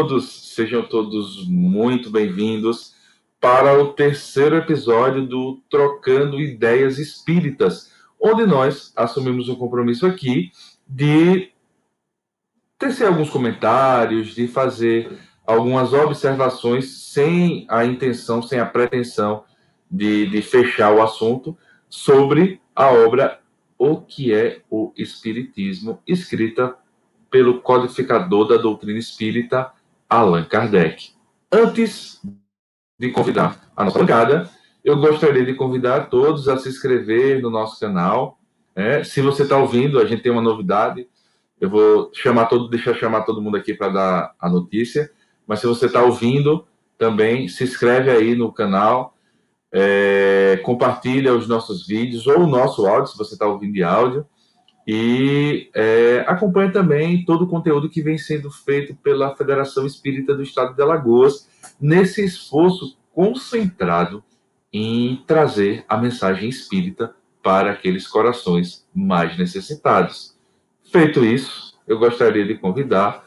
todos, sejam todos muito bem-vindos para o terceiro episódio do Trocando Ideias Espíritas, onde nós assumimos um compromisso aqui de tecer alguns comentários, de fazer algumas observações sem a intenção, sem a pretensão de, de fechar o assunto sobre a obra O que é o Espiritismo, escrita pelo codificador da doutrina espírita, Allan Kardec. Antes de convidar a nossa bancada, eu gostaria de convidar todos a se inscrever no nosso canal. Né? Se você está ouvindo, a gente tem uma novidade. Eu vou chamar todo, deixar chamar todo mundo aqui para dar a notícia. Mas se você está ouvindo, também se inscreve aí no canal, é, compartilha os nossos vídeos ou o nosso áudio, se você está ouvindo de áudio. E é, acompanha também todo o conteúdo que vem sendo feito pela Federação Espírita do Estado de Alagoas, nesse esforço concentrado em trazer a mensagem espírita para aqueles corações mais necessitados. Feito isso, eu gostaria de convidar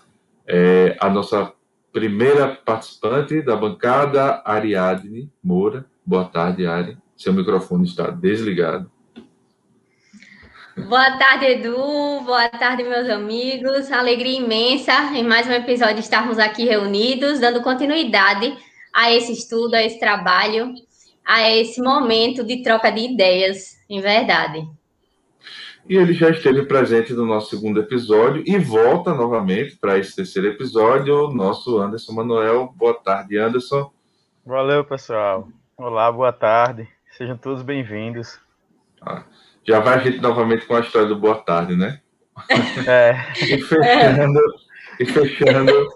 é, a nossa primeira participante da bancada, Ariadne Moura. Boa tarde, Ari. Seu microfone está desligado. Boa tarde, Edu. Boa tarde, meus amigos. Alegria imensa em mais um episódio estarmos aqui reunidos, dando continuidade a esse estudo, a esse trabalho, a esse momento de troca de ideias, em verdade. E ele já esteve presente no nosso segundo episódio e volta novamente para esse terceiro episódio, o nosso Anderson Manuel. Boa tarde, Anderson. Valeu, pessoal. Olá, boa tarde. Sejam todos bem-vindos. Ah. Já vai a gente novamente com a história do Boa Tarde, né? É. e fechando, e fechando,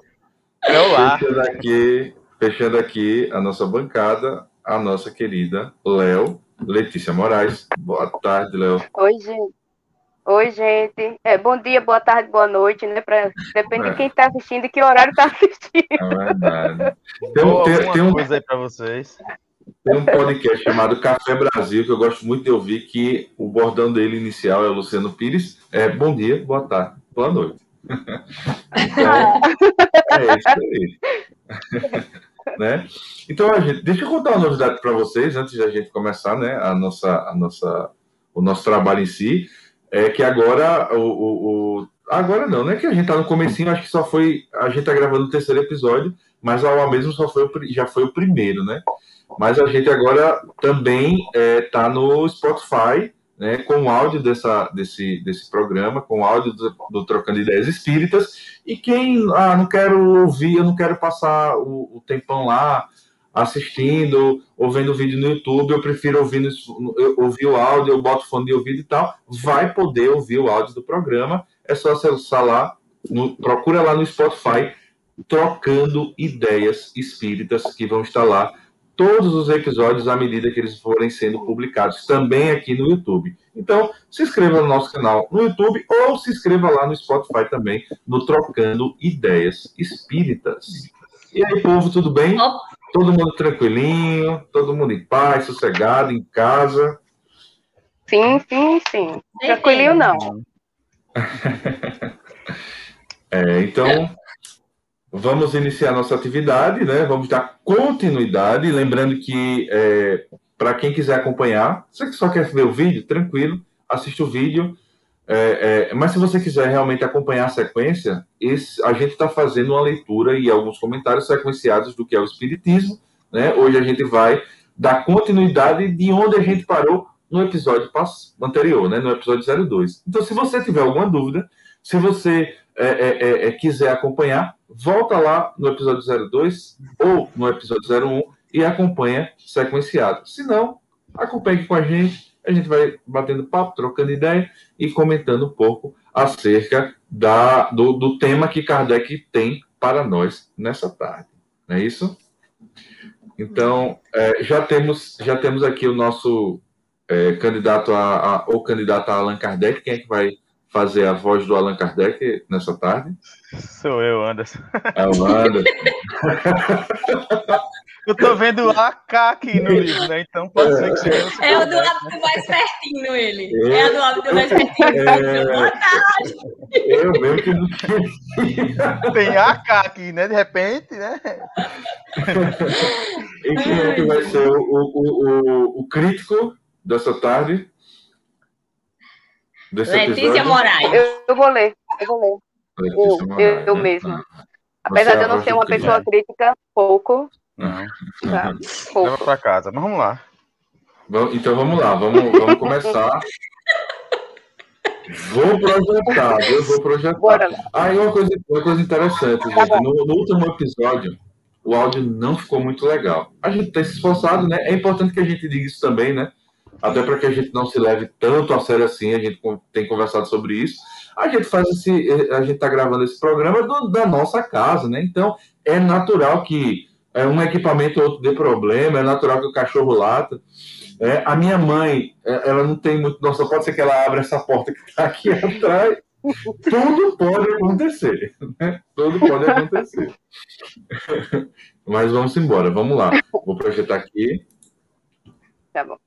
é lá. fechando aqui, fechando aqui a nossa bancada, a nossa querida Léo, Letícia Moraes. Boa tarde, Léo. Oi, gente. Oi, gente. É, bom dia, boa tarde, boa noite, né? Pra, depende é. de quem está assistindo e que horário está assistindo. É verdade. Tem, tem, tem um... coisa aí para vocês. Tem um podcast chamado Café Brasil, que eu gosto muito de ouvir, que o bordão dele inicial é o Luciano Pires. É bom dia, boa tarde, boa noite. Então, é isso aí. né? Então, gente, deixa eu contar uma novidade para vocês, antes da gente começar né, a nossa, a nossa, o nosso trabalho em si. É que agora o, o, o agora não, né? Que a gente tá no comecinho, acho que só foi. A gente tá gravando o terceiro episódio, mas a aula mesmo só foi já foi o primeiro, né? Mas a gente agora também está é, tá no Spotify, né, com o áudio dessa, desse, desse programa, com o áudio do, do, Trocando Ideias Espíritas. E quem ah, não quero ouvir, eu não quero passar o, o tempão lá assistindo ou vendo vídeo no YouTube, eu prefiro ouvir, no, ouvir o áudio, eu boto fone de ouvido e tal, vai poder ouvir o áudio do programa. É só acessar lá, no, procura lá no Spotify, Trocando Ideias Espíritas, que vão estar lá todos os episódios à medida que eles forem sendo publicados, também aqui no YouTube. Então, se inscreva no nosso canal no YouTube ou se inscreva lá no Spotify também, no Trocando Ideias Espíritas. E aí, povo, tudo bem? Todo mundo tranquilinho, todo mundo em paz, sossegado, em casa. Sim, sim, sim. Tranquilinho não. é, então, Vamos iniciar nossa atividade, né? Vamos dar continuidade. Lembrando que, é, para quem quiser acompanhar, você que só quer ver o vídeo, tranquilo, assiste o vídeo. É, é, mas se você quiser realmente acompanhar a sequência, esse, a gente está fazendo uma leitura e alguns comentários sequenciados do que é o Espiritismo. Né? Hoje a gente vai dar continuidade de onde a gente parou no episódio anterior, né? no episódio 02. Então, se você tiver alguma dúvida, se você é, é, é, é quiser acompanhar, volta lá no episódio 02 ou no episódio 01 e acompanha sequenciado. Se não, acompanhe com a gente, a gente vai batendo papo, trocando ideia e comentando um pouco acerca da, do, do tema que Kardec tem para nós nessa tarde. Não é isso? Então, é, já, temos, já temos aqui o nosso é, candidato a, a, ou candidato a Allan Kardec, quem é que vai fazer a voz do Allan Kardec nessa tarde? Sou eu, Anderson. É o Anderson. Eu tô vendo AK aqui no livro, né? Então pode ser que seja. É o do hábito mais pertinho, ele. É, é o do hábito mais pertinho. É... Boa tarde. Eu mesmo que não Tem AK aqui, né? De repente, né? E quem é que vai ser o, o, o, o crítico dessa tarde? Desse Letícia episódio? Moraes. Eu, eu, vou ler, eu vou ler. Letícia eu, eu, né? Apesar de eu não ser uma pessoa crítica, pouco, não. Tá. Leva para casa. Mas vamos lá. Então vamos lá, vamos, vamos começar. Vou projetar, eu vou projetar. Bora. Aí uma coisa, uma coisa interessante, tá gente. No, no, último episódio, o áudio não ficou muito legal. A gente tem se esforçado, né? É importante que a gente diga isso também, né? Até para que a gente não se leve tanto a sério assim, a gente tem conversado sobre isso. A gente faz esse, a gente está gravando esse programa do, da nossa casa, né? Então é natural que é, um equipamento ou outro dê problema, é natural que o cachorro lata. É, a minha mãe, é, ela não tem muito noção, pode ser que ela abra essa porta que está aqui atrás. Tudo pode acontecer. Né? Tudo pode acontecer. Mas vamos embora, vamos lá. Vou projetar aqui. Tá bom.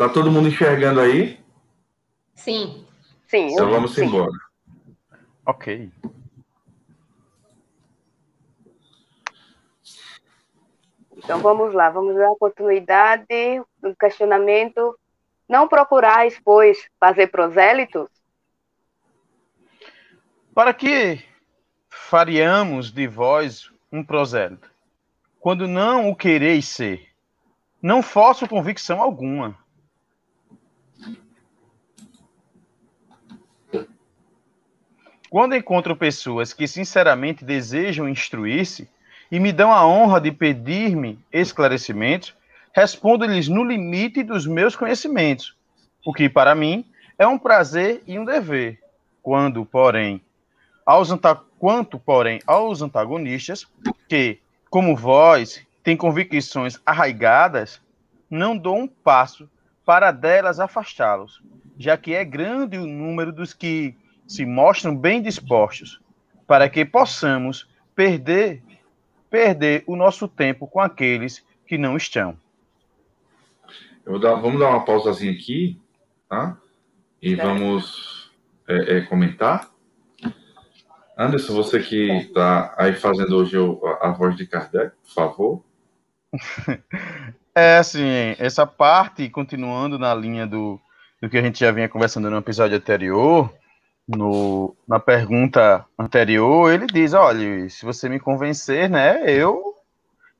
Tá todo mundo enxergando aí? Sim. Sim. Então vamos sim. embora. Ok. Então vamos lá, vamos dar continuidade no questionamento. Não procurais, pois, fazer prosélitos? Para que faríamos de vós um prosélito, quando não o quereis ser? Não faço convicção alguma. Quando encontro pessoas que sinceramente desejam instruir-se, e me dão a honra de pedir-me esclarecimentos, respondo-lhes no limite dos meus conhecimentos, o que para mim é um prazer e um dever. Quando, porém, aos quanto, porém, aos antagonistas que, como vós, têm convicções arraigadas, não dou um passo para delas afastá-los, já que é grande o número dos que se mostram bem dispostos, para que possamos perder perder o nosso tempo com aqueles que não estão. Dar, vamos dar uma pausazinha aqui, tá? E vamos é, é, comentar. Anderson, você que está aí fazendo hoje a, a voz de Kardec, por favor. É, assim, essa parte, continuando na linha do, do que a gente já vinha conversando no episódio anterior, no, na pergunta anterior, ele diz: olha, se você me convencer, né, eu.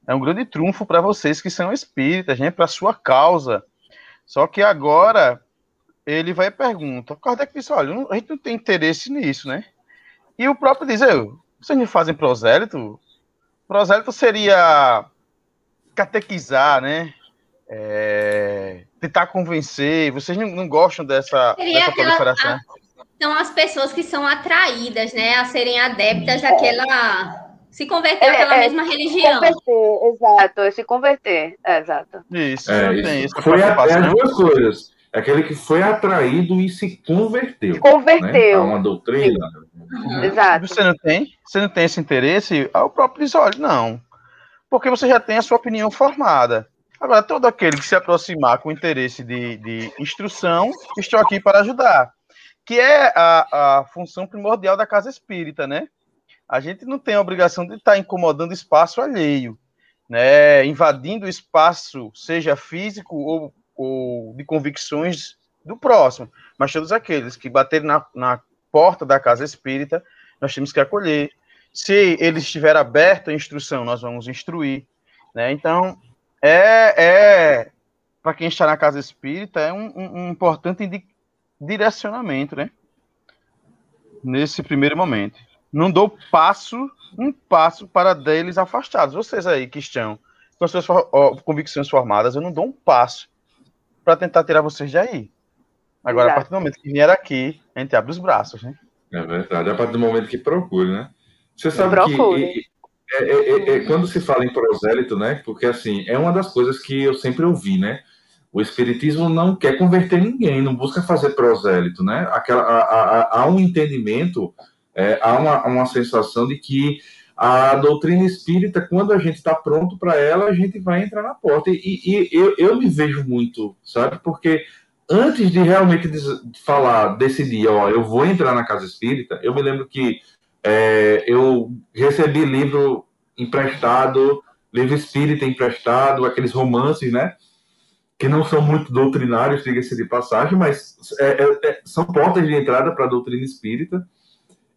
É um grande trunfo para vocês que são espíritas, né, para sua causa. Só que agora ele vai e pergunta: Kardec disse: olha, a gente não tem interesse nisso, né? E o próprio diz: vocês me fazem prosélito? Prosélito seria catequizar, né? É, tentar convencer. Vocês não, não gostam dessa, dessa proliferação? São as pessoas que são atraídas, né, a serem adeptas daquela se converter é, àquela é, mesma religião. Se converter, exato, se converter, é, exato. Isso, é, isso. Isso foi a, é as duas coisas. É aquele que foi atraído e se converteu. Se converteu. Né, a uma doutrina. Uhum. Exato. Você não tem? Você não tem esse interesse? O próprio diz, olha, não. Porque você já tem a sua opinião formada. Agora, todo aquele que se aproximar com interesse de, de instrução, estou aqui para ajudar que é a, a função primordial da casa espírita, né? A gente não tem a obrigação de estar incomodando espaço alheio, né? Invadindo o espaço, seja físico ou, ou de convicções do próximo. Mas todos aqueles que baterem na, na porta da casa espírita, nós temos que acolher. Se ele estiver aberto à instrução, nós vamos instruir. Né? Então, é, é para quem está na casa espírita, é um, um, um importante direcionamento, né? Nesse primeiro momento. Não dou passo, um passo para deles afastados. Vocês aí que estão com as suas convicções formadas, eu não dou um passo para tentar tirar vocês de aí. Agora, Exato. a partir do momento que vier aqui, a gente abre os braços, né? É verdade. A partir do momento que procure, né? Você sabe procure. que é, é, é, é, quando se fala em prosélito, né? Porque assim, é uma das coisas que eu sempre ouvi, né? O Espiritismo não quer converter ninguém, não busca fazer prosélito, né? Aquela, há, há um entendimento, é, há uma, uma sensação de que a doutrina espírita, quando a gente está pronto para ela, a gente vai entrar na porta. E, e, eu, eu me vejo muito, sabe? Porque antes de realmente falar, decidir, ó, eu vou entrar na casa espírita, eu me lembro que é, eu recebi livro emprestado, livro espírita emprestado, aqueles romances, né? Que não são muito doutrinários, diga-se de passagem, mas é, é, é são portas de entrada para a doutrina espírita.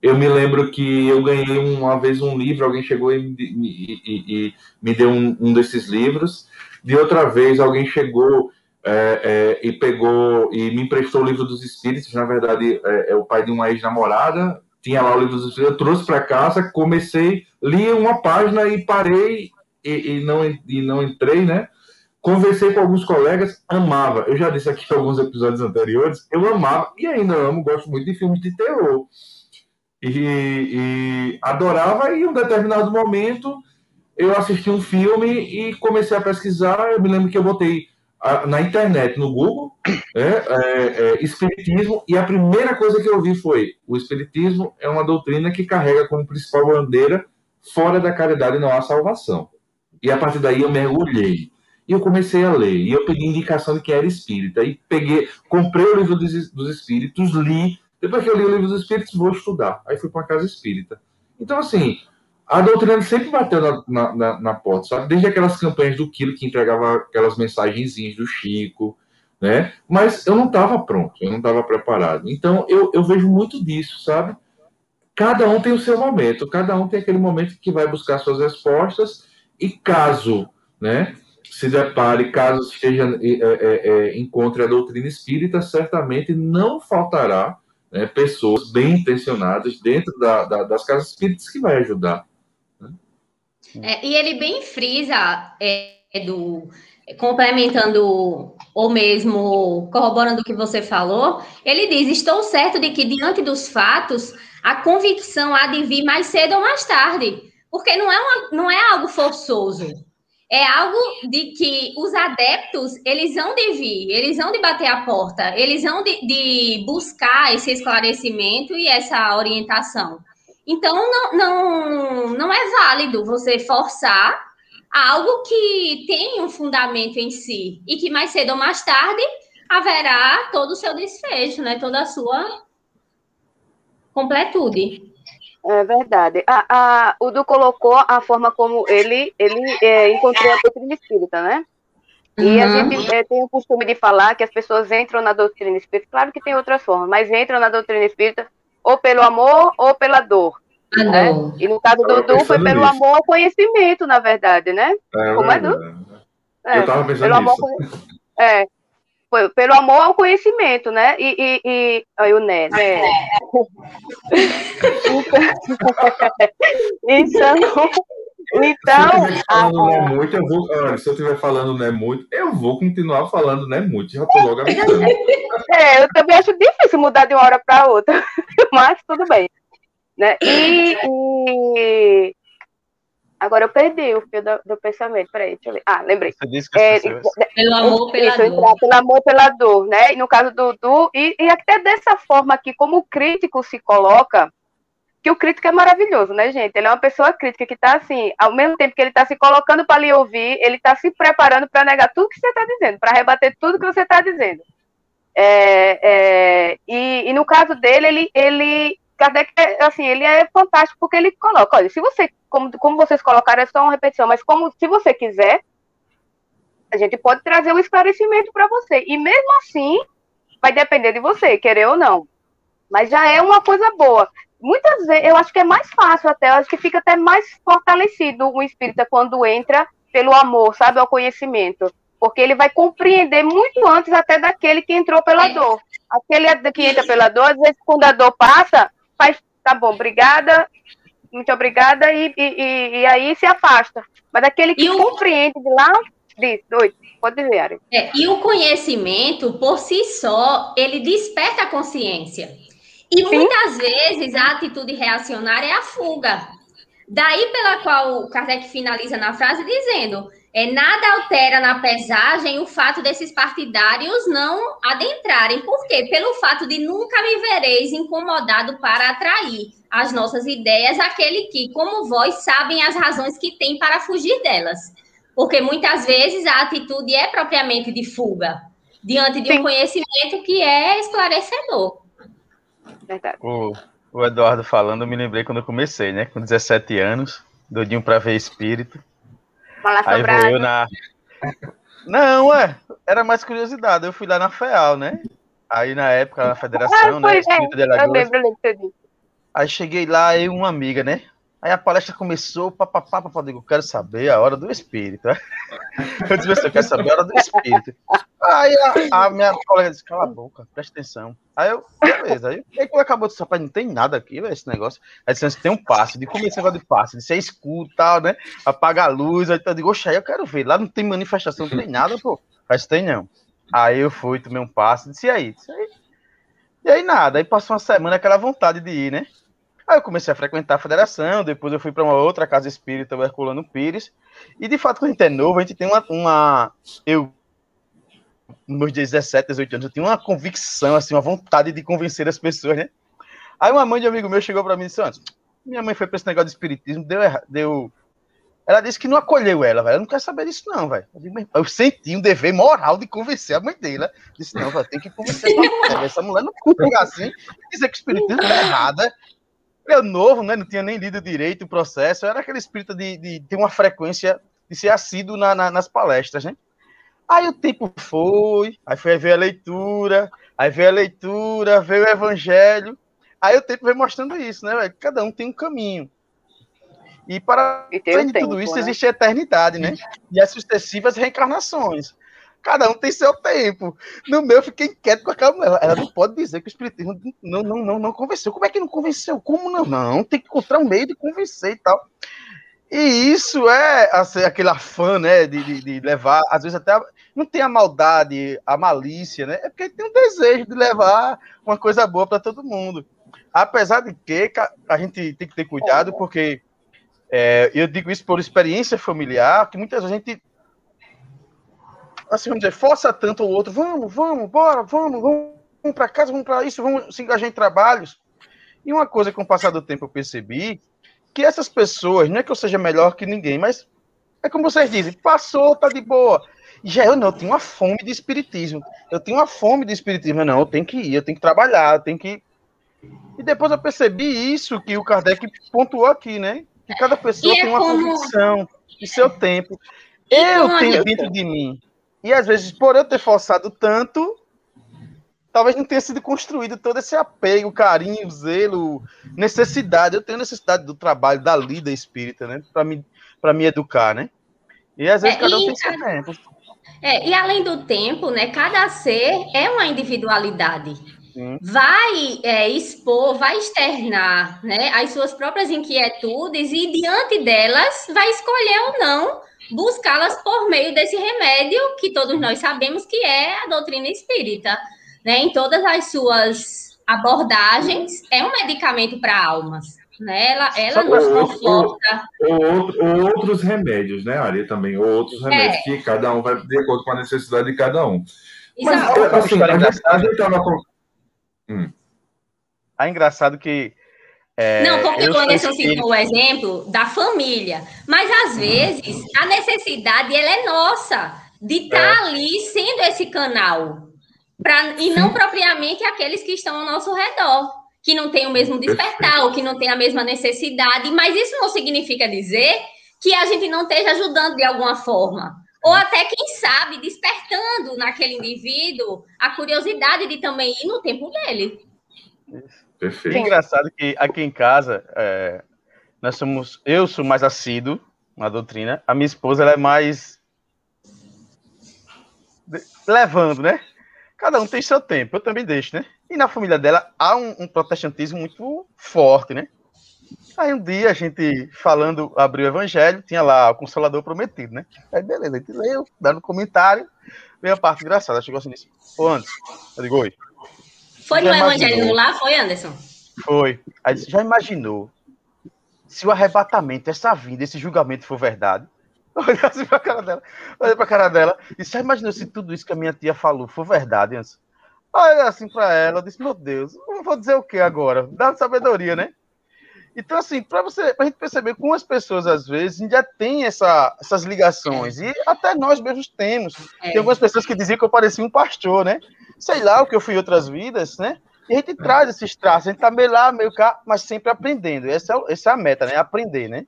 Eu me lembro que eu ganhei uma vez um livro, alguém chegou e me, e, e, me deu um, um, desses livros. De outra vez, alguém chegou é, é, e pegou e me emprestou o livro dos Espíritos. Na verdade, é, é o pai de uma ex-namorada. Tinha lá o livro dos Espíritos. Eu trouxe para casa, comecei, li uma página e parei e, e, não, e não entrei, né? Conversei com alguns colegas, amava. Eu já disse aqui em alguns episódios anteriores, eu amava e ainda amo, gosto muito de filmes de terror e, e adorava, e em um determinado momento eu assisti um filme e comecei a pesquisar. Eu me lembro que eu botei na internet, no Google, é, é, é, Espiritismo, e a primeira coisa que eu vi foi: o Espiritismo é uma doutrina que carrega como principal bandeira, fora da caridade não há salvação. E a partir daí eu mergulhei. E eu comecei a ler. E eu peguei indicação de que era espírita. E peguei, comprei o livro dos, dos espíritos, li, depois que eu li o livro dos Espíritos, vou estudar. Aí fui para uma casa espírita. Então, assim, a doutrina sempre bateu na, na, na, porta, sabe? Desde aquelas campanhas do Quilo que entregava aquelas mensagenzinhas do Chico, né? Mas eu não estava pronto, eu não estava preparado. Então, eu, eu vejo muito disso, sabe? Cada um tem o seu momento, cada um tem aquele momento que vai buscar suas respostas, e caso, né? Se depare, caso esteja, é, é, é, encontre a doutrina espírita, certamente não faltará né, pessoas bem intencionadas dentro da, da, das casas espíritas que vai ajudar. Né? É, e ele bem frisa, é, do, complementando ou mesmo corroborando o que você falou, ele diz: Estou certo de que, diante dos fatos, a convicção há de vir mais cedo ou mais tarde, porque não é, uma, não é algo forçoso é algo de que os adeptos, eles vão de vir, eles vão de bater a porta, eles vão de, de buscar esse esclarecimento e essa orientação. Então, não, não, não é válido você forçar algo que tem um fundamento em si e que mais cedo ou mais tarde haverá todo o seu desfecho, né? toda a sua completude. É verdade. A, a, o Du colocou a forma como ele, ele é, encontrou a doutrina espírita, né? E uhum. a gente é, tem o costume de falar que as pessoas entram na doutrina espírita, claro que tem outras formas, mas entram na doutrina espírita ou pelo amor ou pela dor. Né? E no caso do Du foi pelo nisso. amor ao conhecimento, na verdade, né? É, Como é, Du? É, eu tava pensando pelo nisso. Amor, é, pelo amor ao conhecimento, né? E, e, e aí o Né. né? Então, então, se eu falando não é muito, eu vou, olha, se eu estiver falando não é muito, eu vou continuar falando não é muito, já tô logo avisando. É, eu também acho difícil mudar de uma hora para outra, mas tudo bem. Né? E, e Agora eu perdi o fio do, do pensamento. Peraí, deixa eu ver. Ah, lembrei. Você disse que é, pelo amor, pela isso, dor. Pelo amor, pela dor, né? E no caso do Du, e, e até dessa forma aqui, como o crítico se coloca, que o crítico é maravilhoso, né, gente? Ele é uma pessoa crítica que está assim, ao mesmo tempo que ele está se colocando para lhe ouvir, ele está se preparando para negar tudo que você está dizendo, para rebater tudo que você está dizendo. É, é, e, e, no caso dele, ele, ele Kardec, assim, ele é fantástico porque ele coloca, olha, se você, como, como vocês colocaram, é só uma repetição, mas como se você quiser, a gente pode trazer um esclarecimento para você. E mesmo assim, vai depender de você, querer ou não. Mas já é uma coisa boa. Muitas vezes, eu acho que é mais fácil até, eu acho que fica até mais fortalecido o espírita quando entra pelo amor, sabe, ao conhecimento. Porque ele vai compreender muito antes até daquele que entrou pela dor. Aquele que entra pela dor, às vezes, quando a dor passa, faz, tá bom, obrigada, muito obrigada, e, e, e aí se afasta. Mas aquele que o... compreende de lá, diz, doido, pode Ari. É, e o conhecimento, por si só, ele desperta a consciência. E Sim. muitas vezes a atitude reacionária é a fuga. Daí pela qual o Kardec finaliza na frase dizendo é, nada altera na pesagem o fato desses partidários não adentrarem. Por quê? Pelo fato de nunca me vereis incomodado para atrair as nossas ideias aquele que, como vós, sabem as razões que tem para fugir delas. Porque muitas vezes a atitude é propriamente de fuga, diante de Sim. um conhecimento que é esclarecedor. Verdade. O, o Eduardo falando, eu me lembrei quando eu comecei, né? Com 17 anos, doidinho para ver espírito. Aí vou eu na. Não, é. Era mais curiosidade. Eu fui lá na FEAL, né? Aí na época, na federação, ah, né? É. Eu lembro, eu lembro. Aí cheguei lá e uma amiga, né? Aí a palestra começou, papapá, eu digo, quero saber a hora do espírito. Eu disse, você quer saber a hora do espírito. Aí a, a, minha colega disse, cala a boca, presta atenção. Aí eu, beleza. Aí, quando acabou de rapaz, não tem nada aqui, véio, esse negócio. Aí disse, tem um passe, de como esse negócio de passe, de ser escuro tal, né? Apaga a luz, aí eu digo, oxe, aí eu quero ver. Lá não tem manifestação, não tem nada, pô. Mas tem não. Aí eu fui, tomei um passe, disse, e aí? Disse, aí? E aí nada, aí passou uma semana aquela vontade de ir, né? Aí eu comecei a frequentar a federação, depois eu fui para uma outra casa espírita, o Herculano Pires. E de fato, quando a gente é novo, a gente tem uma. uma eu, nos meus 17, 18 anos, eu tinha uma convicção, assim, uma vontade de convencer as pessoas, né? Aí uma mãe de um amigo meu chegou para mim e disse: antes, minha mãe foi para esse negócio de espiritismo, deu, deu. Ela disse que não acolheu ela, velho. Eu não quero saber disso, não, velho. Eu, senti um dever moral de convencer a mãe dele. Disse, não, velho, tem que convencer essa mulher. não pode assim dizer que o espiritismo é errada eu novo, né? Não tinha nem lido direito o processo. Eu era aquele espírito de, de ter uma frequência de ser assíduo na, na, nas palestras, né? Aí o tempo foi, aí foi ver a leitura, aí veio a leitura, veio o evangelho. Aí o tempo veio mostrando isso, né? Véio? Cada um tem um caminho. E para além de tudo isso, né? existe a eternidade, né? E as sucessivas reencarnações. Cada um tem seu tempo. No meu, eu fiquei inquieto com aquela mulher. Ela não pode dizer que o Espiritismo não, não, não, não convenceu. Como é que não convenceu? Como não? Não, tem que encontrar um meio de convencer e tal. E isso é assim, aquele afã, né, de, de, de, levar, às vezes até não tem a maldade, a malícia, né? É porque tem um desejo de levar uma coisa boa para todo mundo. Apesar de que a gente tem que ter cuidado, porque é, eu digo isso por experiência familiar, que muitas vezes a gente assim, vamos dizer, força tanto o outro, vamos, vamos, bora, vamos, vamos, vamos para casa, vamos para isso, vamos se engajar em trabalhos. E uma coisa que com o passar do tempo eu percebi, que essas pessoas, não é que eu seja melhor que ninguém, mas é como vocês dizem, passou, tá de boa. Já eu não, eu tenho uma fome de espiritismo. Eu tenho uma fome de espiritismo. Não, eu tenho que ir, eu tenho que trabalhar, eu tenho que. E depois eu percebi isso que o Kardec pontuou aqui, né? Que cada pessoa e tem é uma como... convicção de seu tempo. eu tenho dentro de mim e às vezes, por eu ter forçado tanto, talvez não tenha sido construído todo esse apego, carinho, zelo, necessidade. Eu tenho necessidade do trabalho, da lida espírita, né? Para me, me educar, né? E às vezes é, cada um tem seu tempo. É, e além do tempo, né? Cada ser é uma individualidade. Sim. Vai é, expor, vai externar né, as suas próprias inquietudes e, diante delas, vai escolher ou não buscá-las por meio desse remédio que todos nós sabemos que é a doutrina espírita, né? Em todas as suas abordagens, é um medicamento para almas. Né? Ela, ela nos conforta. Ou, ou, ou, outros remédios, né, Ari, também. Ou outros remédios é. que cada um vai de acordo com a necessidade de cada um. Exato. Mas, assim, a gente estava... Hum. É engraçado que é, não, porque o Anderson citou o exemplo da família, mas às vezes a necessidade ela é nossa de estar tá é. ali sendo esse canal, pra, e não propriamente aqueles que estão ao nosso redor, que não têm o mesmo despertar, ou que não têm a mesma necessidade, mas isso não significa dizer que a gente não esteja ajudando de alguma forma. Ou até, quem sabe, despertando naquele indivíduo a curiosidade de também ir no tempo dele. Isso. Perfeito. É engraçado que aqui em casa, é, nós somos, eu sou mais assíduo na doutrina, a minha esposa ela é mais levando, né? Cada um tem seu tempo, eu também deixo, né? E na família dela há um, um protestantismo muito forte, né? Aí um dia a gente falando, abriu o evangelho, tinha lá o Consolador Prometido, né? Aí beleza, a gente leu, dando comentário, veio a parte engraçada, chegou assim nisso. Ô, Anderson, eu digo, oi. Foi no Evangelho lá, foi, Anderson? Foi. Aí já imaginou se o arrebatamento, essa vinda, esse julgamento for verdade? Olhei assim pra cara dela. Olhei pra cara dela. E já imaginou se tudo isso que a minha tia falou for verdade, antes? Olha assim pra ela, disse, meu Deus, eu vou dizer o que agora? Dá sabedoria, né? Então, assim, para você, pra gente perceber como as pessoas, às vezes, já têm essa, essas ligações, e até nós mesmos temos. É. Tem algumas pessoas que diziam que eu parecia um pastor, né? Sei lá o que eu fui em outras vidas, né? E a gente traz esses traços, a gente tá meio lá, meio cá, mas sempre aprendendo. Essa é, essa é a meta, né? Aprender, né?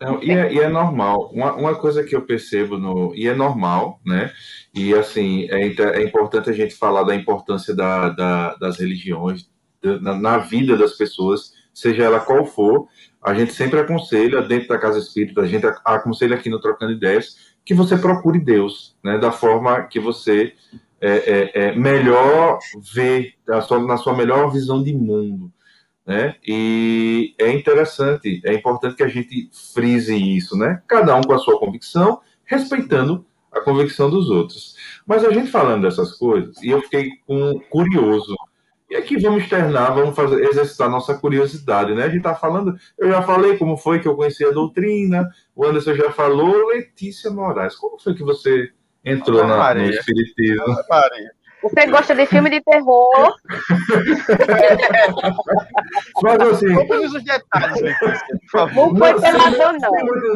Não, e, é, e, é, normal. Uma, uma, coisa que eu percebo no. E é normal, né? E assim, é, é importante a gente falar da importância da, da, das religiões da, na, na, vida das pessoas, seja ela qual for. A gente sempre aconselha, dentro da casa espírita, a gente aconselha aqui no Trocando Ideias, que você procure Deus, né? Da forma que você é, é, é melhor vê, sua, na sua melhor visão de mundo. Né? E é interessante, é importante que a gente frise isso, né? Cada um com a sua convicção, respeitando a convicção dos outros. Mas a gente falando dessas coisas, e eu fiquei curioso. E aqui vamos externar, vamos fazer, exercitar nossa curiosidade, né? A gente está falando, eu já falei como foi que eu conheci a doutrina, o Anderson já falou, Letícia Moraes, como foi que você entrou na, no Espiritismo? Maria. Você gosta de filme de terror? Mas assim. Todos os detalhes, Não foi peladão, não.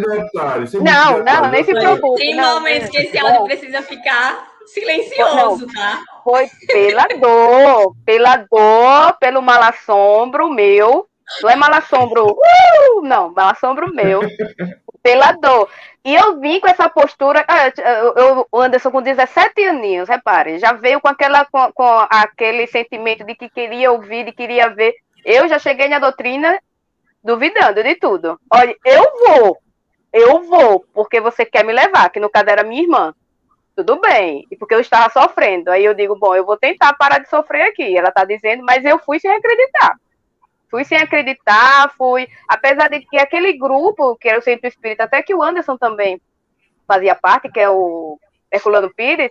Detalhes, não, não, nem se preocupe. Tem momentos que esse áudio precisa ficar silencioso, não, tá? Foi pela dor, pela dor, pelo malassombro meu. Não é malassombro, uh, não, malassombro meu. Pela dor. E eu vim com essa postura, o Anderson com 17 aninhos, repare, já veio com, aquela, com, com aquele sentimento de que queria ouvir, de queria ver. Eu já cheguei na doutrina duvidando de tudo. Olha, eu vou, eu vou, porque você quer me levar, que no caso era minha irmã. Tudo bem, e porque eu estava sofrendo. Aí eu digo, bom, eu vou tentar parar de sofrer aqui. Ela está dizendo, mas eu fui sem acreditar. Fui sem acreditar, fui. Apesar de que aquele grupo, que era o Centro Espírita, até que o Anderson também fazia parte, que é o Herculano Pires,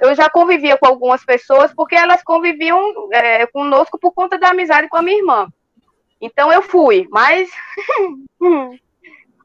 eu já convivia com algumas pessoas, porque elas conviviam é, conosco por conta da amizade com a minha irmã. Então eu fui, mas.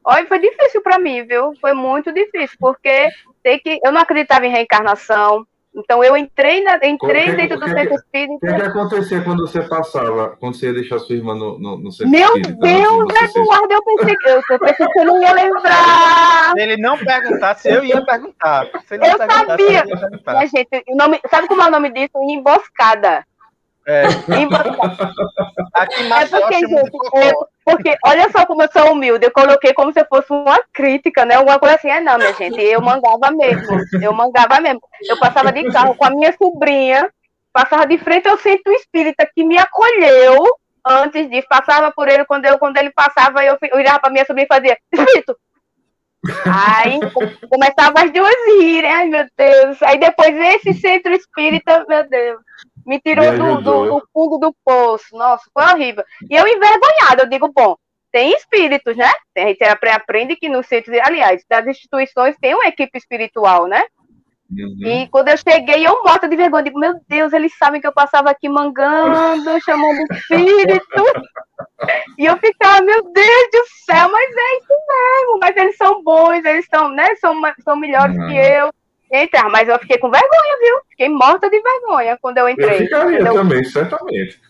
Olha, foi difícil para mim, viu? Foi muito difícil, porque tem que eu não acreditava em reencarnação, então eu entrei, na, entrei que, dentro do que, centro espírita. O que, que acontecia quando você passava, quando você ia deixar sua irmã no, no, no centro Meu espírita? Meu Deus, Eduardo, eu pensei, eu, eu pensei que eu não ia lembrar. Se ele não perguntasse, eu ia perguntar. eu sabia. Minha gente, o nome, sabe como é o nome disso? Emboscada. É. Aqui é porque, gente, é, porque olha só como eu sou humilde, eu coloquei como se fosse uma crítica, né? Alguma coisa assim, é não, minha gente, eu mangava mesmo, eu mangava mesmo. Eu passava de carro com a minha sobrinha, passava de frente ao centro espírita que me acolheu antes disso, passava por ele, quando, eu, quando ele passava, eu, eu olhava para minha sobrinha e fazia, espírito! Aí começava as duas rirem, ai meu Deus. Aí depois esse centro espírita, meu Deus. Me tirou do, do, do, fundo do poço. Nossa, foi horrível. E eu envergonhada, eu digo, bom, tem espíritos, né? A gente aprende que no centro, aliás, das instituições tem uma equipe espiritual, né? Uhum. E quando eu cheguei, eu morta de vergonha, digo, meu Deus, eles sabem que eu passava aqui mangando, chamando espírito. e eu ficava, meu Deus do céu, mas é isso mesmo, mas eles são bons, eles são, né, são, são melhores uhum. que eu entrar, mas eu fiquei com vergonha, viu? Fiquei morta de vergonha quando eu entrei. Eu ficaria também, certamente.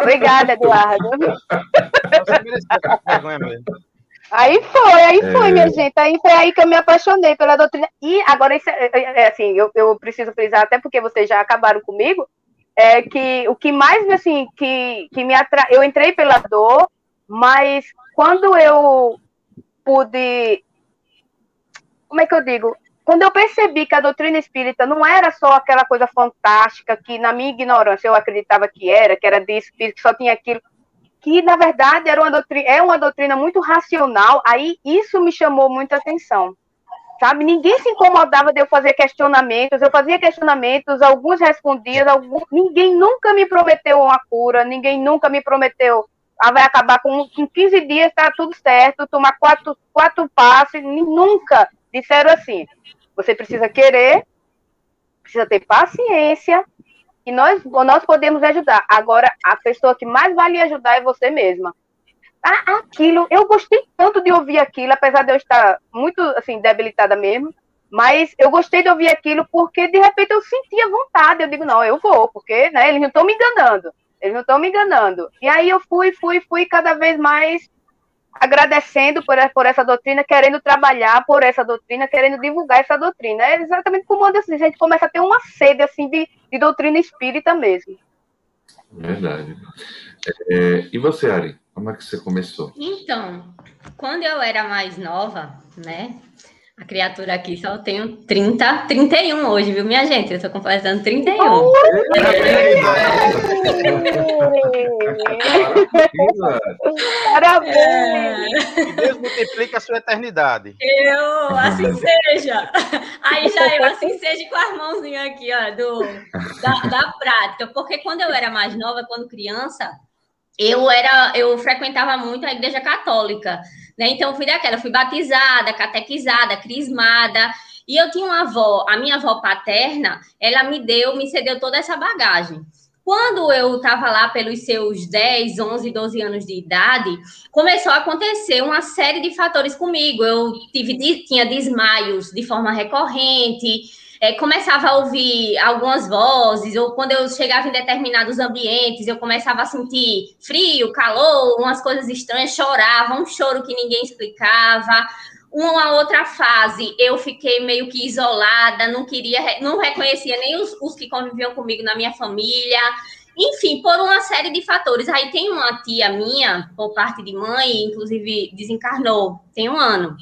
Obrigada, Eduardo. Aí foi, aí foi, é... minha gente. Aí foi aí que eu me apaixonei pela doutrina. E agora, é, é, é assim, eu, eu preciso frisar, até porque vocês já acabaram comigo, é que o que mais, assim, que, que me atra... Eu entrei pela dor, mas quando eu pude. Como é que eu digo? Quando eu percebi que a doutrina espírita não era só aquela coisa fantástica que, na minha ignorância, eu acreditava que era, que era de espírito, que só tinha aquilo, que na verdade era uma doutrina, é uma doutrina muito racional, aí isso me chamou muita atenção. Sabe? Ninguém se incomodava de eu fazer questionamentos, eu fazia questionamentos, alguns respondiam, alguns, ninguém nunca me prometeu uma cura, ninguém nunca me prometeu ah, vai acabar com, com 15 dias, está tudo certo, tomar quatro, quatro passos, nunca disseram assim. Você precisa querer, precisa ter paciência e nós, nós podemos ajudar. Agora, a pessoa que mais vale ajudar é você mesma. aquilo, eu gostei tanto de ouvir aquilo, apesar de eu estar muito, assim, debilitada mesmo, mas eu gostei de ouvir aquilo porque, de repente, eu sentia vontade, eu digo, não, eu vou, porque, né, eles não estão me enganando, eles não estão me enganando. E aí eu fui, fui, fui cada vez mais agradecendo por, por essa doutrina, querendo trabalhar por essa doutrina, querendo divulgar essa doutrina. É exatamente como a gente começa a ter uma sede, assim, de, de doutrina espírita mesmo. Verdade. É, e você, Ari, como é que você começou? Então, quando eu era mais nova, né? A criatura aqui só tenho 30, 31 hoje, viu, minha gente? Eu tô completando 31. Parabéns! É. Deus multiplica a sua eternidade. Eu, assim seja. Aí já eu, assim seja com as mãozinhas aqui, ó, do, da, da prática. Porque quando eu era mais nova, quando criança, eu era, eu frequentava muito a igreja católica. Né? Então, eu fui daquela, fui batizada, catequizada, crismada. E eu tinha uma avó, a minha avó paterna, ela me deu, me cedeu toda essa bagagem. Quando eu estava lá pelos seus 10, 11, 12 anos de idade, começou a acontecer uma série de fatores comigo. Eu tive, tinha desmaios de forma recorrente, é, começava a ouvir algumas vozes, ou quando eu chegava em determinados ambientes, eu começava a sentir frio, calor, umas coisas estranhas, chorava, um choro que ninguém explicava. Uma outra fase, eu fiquei meio que isolada, não queria, não reconhecia nem os, os que conviviam comigo na minha família. Enfim, por uma série de fatores. Aí tem uma tia minha, por parte de mãe, inclusive desencarnou, tem um ano.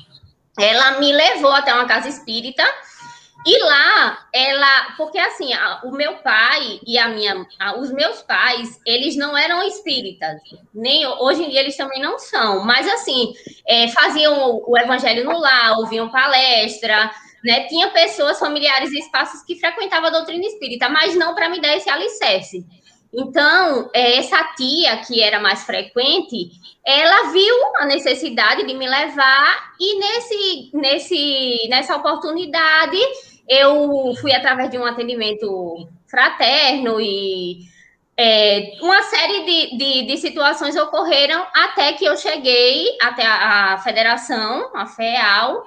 Ela me levou até uma casa espírita e lá, ela, porque assim, a, o meu pai e a minha, a, os meus pais, eles não eram espíritas, nem hoje em dia eles também não são, mas assim, é, faziam o, o, evangelho no lar, ouviam palestra, né? Tinha pessoas, familiares e espaços que frequentavam a doutrina espírita, mas não para me dar esse alicerce. Então, é, essa tia que era mais frequente, ela viu a necessidade de me levar e nesse, nesse, nessa oportunidade eu fui através de um atendimento fraterno e é, uma série de, de, de, situações ocorreram até que eu cheguei até a, a federação, a FEAL,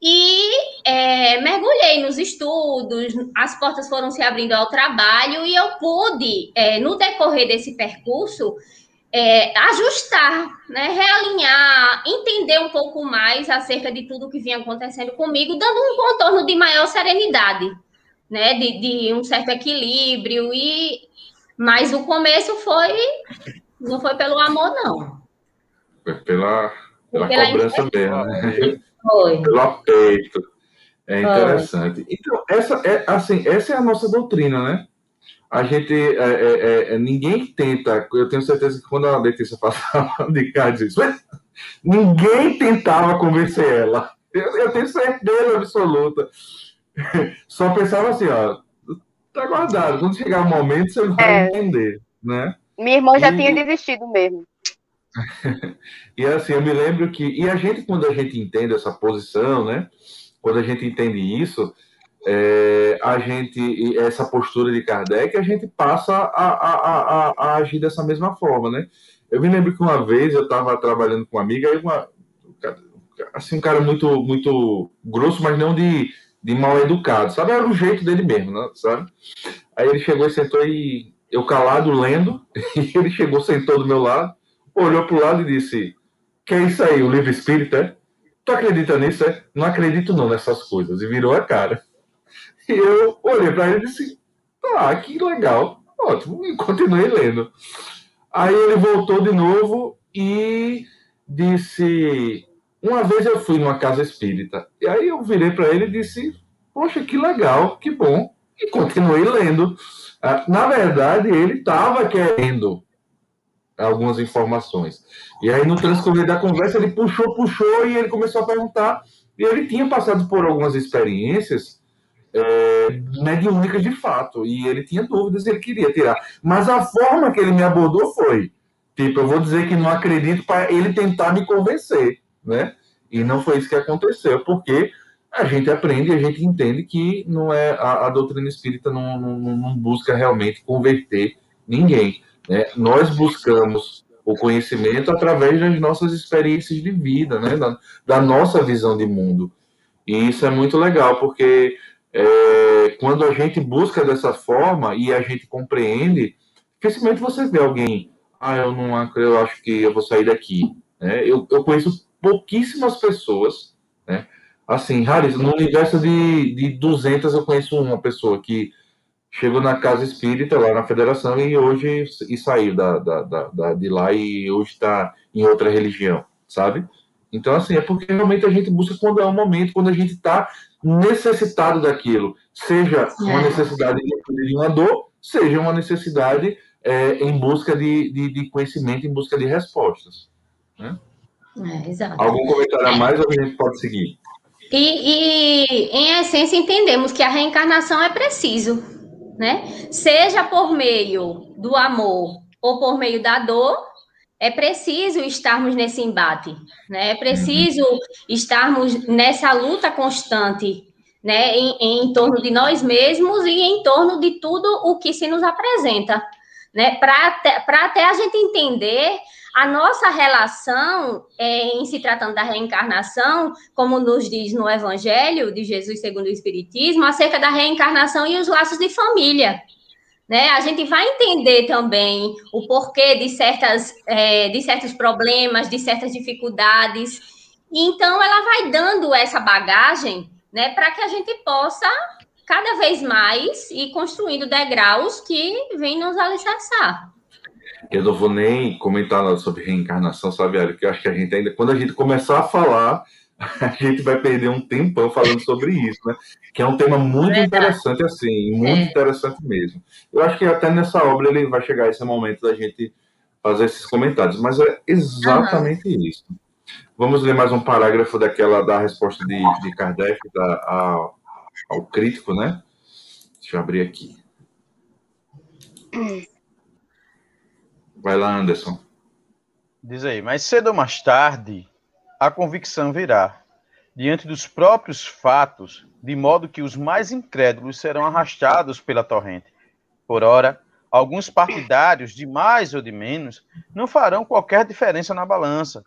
e é, mergulhei nos estudos, as portas foram se abrindo ao trabalho e eu pude, é, no decorrer desse percurso, é, ajustar, né, realinhar, entender um pouco mais acerca de tudo que vinha acontecendo comigo, dando um contorno de maior serenidade, né, de, de um certo equilíbrio e mas o começo foi não foi pelo amor não, foi pela pela, pela cobrança mesmo, né? foi. pelo apeito. É interessante. Foi. Então essa é assim essa é a nossa doutrina, né? A gente, é, é, é, é ninguém tenta, eu tenho certeza que quando a Letícia passava de cá, diz, ninguém tentava convencer ela. Eu, eu, tenho certeza absoluta. Só pensava assim, ó, tá guardado, quando chegar o momento você vai é. entender, né? Minha irmã já e... tinha desistido mesmo. e assim, eu me lembro que, e a gente, quando a gente entende essa posição, né? Quando a gente entende isso, é, a gente, essa postura de Kardec, a gente passa a, a, a, a, agir dessa mesma forma, né? Eu me lembro que uma vez eu estava trabalhando com uma amiga, uma, assim, um cara muito, muito grosso, mas não de, de mal educado, sabe? Era o jeito dele mesmo, né? sabe? Aí ele chegou e sentou e eu calado lendo, e ele chegou, sentou do meu lado, olhou para o lado e disse: Que é isso aí, o livro espírita? É? Tu acredita nisso? É? Não acredito não nessas coisas. E virou a cara. E eu olhei para ele e disse: Ah, que legal, ótimo, e continuei lendo. Aí ele voltou de novo e disse: Uma vez eu fui numa casa espírita. E aí eu virei para ele e disse: Poxa, que legal, que bom. E continuei lendo. Ah, na verdade, ele estava querendo algumas informações. E aí, no transcorrer da conversa, ele puxou, puxou e ele começou a perguntar. E ele tinha passado por algumas experiências é, mediúnicas de fato. E ele tinha dúvidas e ele queria tirar. Mas a forma que ele me abordou foi: tipo, eu vou dizer que não acredito para ele tentar me convencer, né? E não foi isso que aconteceu, porque a gente aprende a gente entende que não é a, a doutrina espírita não, não, não, busca realmente converter ninguém. Né? Nós buscamos o conhecimento através das nossas experiências de vida, né? da, da nossa visão de mundo. E isso é muito legal, porque é, quando a gente busca dessa forma e a gente compreende, dificilmente você vê alguém, ah, eu não eu acho que eu vou sair daqui. Né? Eu, eu conheço pouquíssimas pessoas, né? assim, raríssimas. No universo de, de 200 eu conheço uma pessoa que chegou na casa espírita lá na federação e hoje e saiu da, da, da, da de lá e hoje está em outra religião, sabe? Então, assim, é porque realmente a gente busca quando é o momento, quando a gente está necessitado daquilo, seja uma é. necessidade de uma dor, seja uma necessidade é, em busca de, de, de, conhecimento, em busca de respostas. Né? É, exato. Algum comentário a mais ou a gente pode seguir? E, e, em essência, entendemos que a reencarnação é preciso, né? Seja por meio do amor ou por meio da dor, é preciso estarmos nesse embate, né? É preciso estarmos nessa luta constante, né? Em, em torno de nós mesmos e em torno de tudo o que se nos apresenta, né? Para até a gente entender a nossa relação é, em se tratando da reencarnação, como nos diz no Evangelho de Jesus segundo o Espiritismo, acerca da reencarnação e os laços de família, né? A gente vai entender também o porquê de, certas, é, de certos problemas, de certas dificuldades. Então, ela vai dando essa bagagem né, para que a gente possa cada vez mais ir construindo degraus que vêm nos alicerçar. Eu não vou nem comentar sobre reencarnação, sabe, Ari? Porque eu acho que a gente ainda, quando a gente começar a falar, a gente vai perder um tempão falando sobre isso, né? Que é um tema muito Verdade. interessante, assim, muito é. interessante mesmo. Eu acho que até nessa obra ele vai chegar esse momento da gente fazer esses comentários, mas é exatamente uhum. isso. Vamos ler mais um parágrafo daquela da resposta de, de Kardec da, a, ao crítico, né? Deixa eu abrir aqui. Vai lá, Anderson. Diz aí, mais cedo ou mais tarde, a convicção virá, diante dos próprios fatos, de modo que os mais incrédulos serão arrastados pela torrente. Por ora, alguns partidários, de mais ou de menos, não farão qualquer diferença na balança.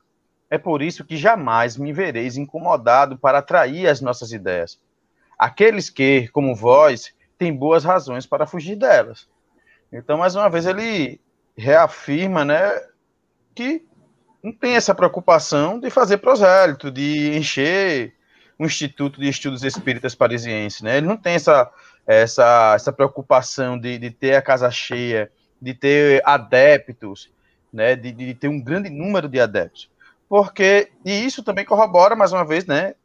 É por isso que jamais me vereis incomodado para atrair as nossas ideias. Aqueles que, como vós, têm boas razões para fugir delas. Então, mais uma vez, ele reafirma né, que não tem essa preocupação de fazer prosélito, de encher o Instituto de Estudos Espíritas Parisiense, né? Ele não tem essa, essa, essa preocupação de, de ter a casa cheia, de ter adeptos, né? De, de ter um grande número de adeptos. Porque, e isso também corrobora, mais uma vez, né?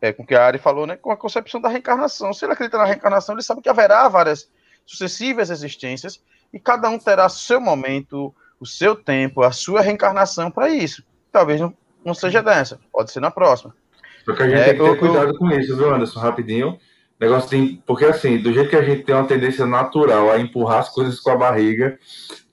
É, com o que a Ari falou, né? Com a concepção da reencarnação. Se ele acredita na reencarnação, ele sabe que haverá várias sucessivas existências e cada um terá seu momento, o seu tempo, a sua reencarnação para isso. Talvez não, não seja dessa, pode ser na próxima. Só que a gente é, tem que ter eu, cuidado eu... com isso, viu, Anderson? Rapidinho. Negócio tem. Porque assim, do jeito que a gente tem uma tendência natural a empurrar as coisas com a barriga,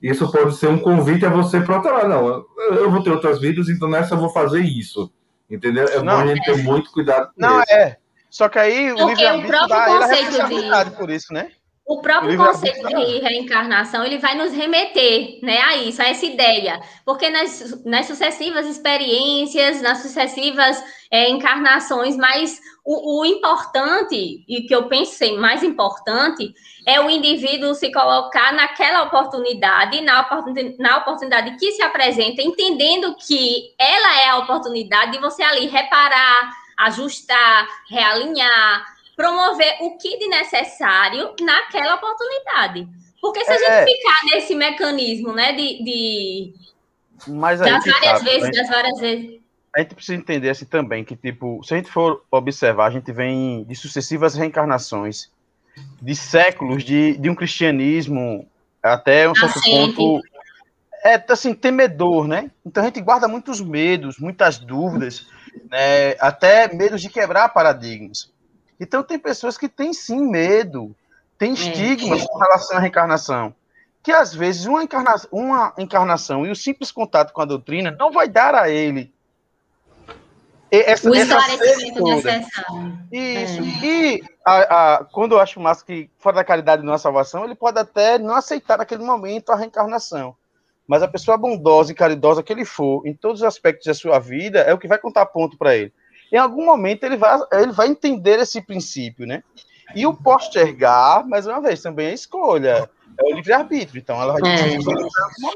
isso pode ser um convite a você para outra. Não, eu vou ter outras vidas, então nessa eu vou fazer isso. Entendeu? É não, bom a gente ter muito cuidado com não, isso. Não, é. Só que aí o livre-arbítrio dá ele a responsabilidade de... por isso, né? O próprio conceito de reencarnação ele vai nos remeter né, a isso, a essa ideia, porque nas, nas sucessivas experiências, nas sucessivas é, encarnações, mas o, o, importante, e que eu pensei mais importante, é o indivíduo se colocar naquela oportunidade, na oportunidade, na oportunidade que se apresenta, entendendo que ela é a oportunidade de você ali reparar, ajustar, realinhar, promover o que de necessário naquela oportunidade. Porque se a gente é. ficar nesse mecanismo, né, de, de Mas das várias tá, vezes, gente, das várias vezes. A gente precisa entender assim também que, tipo, se a gente for observar, a gente vem de sucessivas reencarnações, de séculos de, de um cristianismo até um certo ponto é assim temedor, né? Então a gente guarda muitos medos, muitas dúvidas, né? até medos de quebrar paradigmas. Então tem pessoas que têm sim medo, têm é. estigmas é. com relação à reencarnação. Que às vezes uma, encarna uma encarnação e o simples contato com a doutrina não vai dar a ele essa, o esclarecimento necessário. Isso. É. E a, a, quando eu acho massa que, fora da caridade não há salvação, ele pode até não aceitar naquele momento a reencarnação. mas a pessoa bondosa e caridosa que ele for em todos os aspectos da sua vida é o que vai contar ponto para ele. Em algum momento ele vai, ele vai entender esse princípio, né? E o postergar, mais uma vez, também é escolha. É o livre-arbítrio, então ela vai é.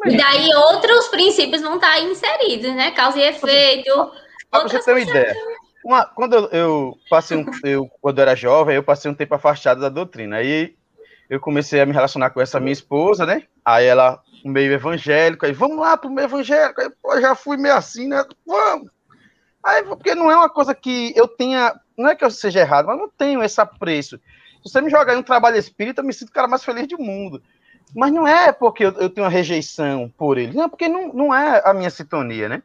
E daí outros princípios vão estar inseridos, né? Causa e efeito. Para você ter uma ideia. Uma, quando eu, eu passei um, eu, quando eu era jovem, eu passei um tempo afastado da doutrina. Aí eu comecei a me relacionar com essa minha esposa, né? Aí ela, meio evangélico, aí vamos lá pro meio evangélico. Aí, pô, já fui meio assim, né? Vamos. Aí, porque não é uma coisa que eu tenha. Não é que eu seja errado, mas não tenho esse apreço. Se você me jogar em um trabalho espírita, eu me sinto o cara mais feliz do mundo. Mas não é porque eu, eu tenho uma rejeição por ele, não, porque não, não é a minha sintonia, né?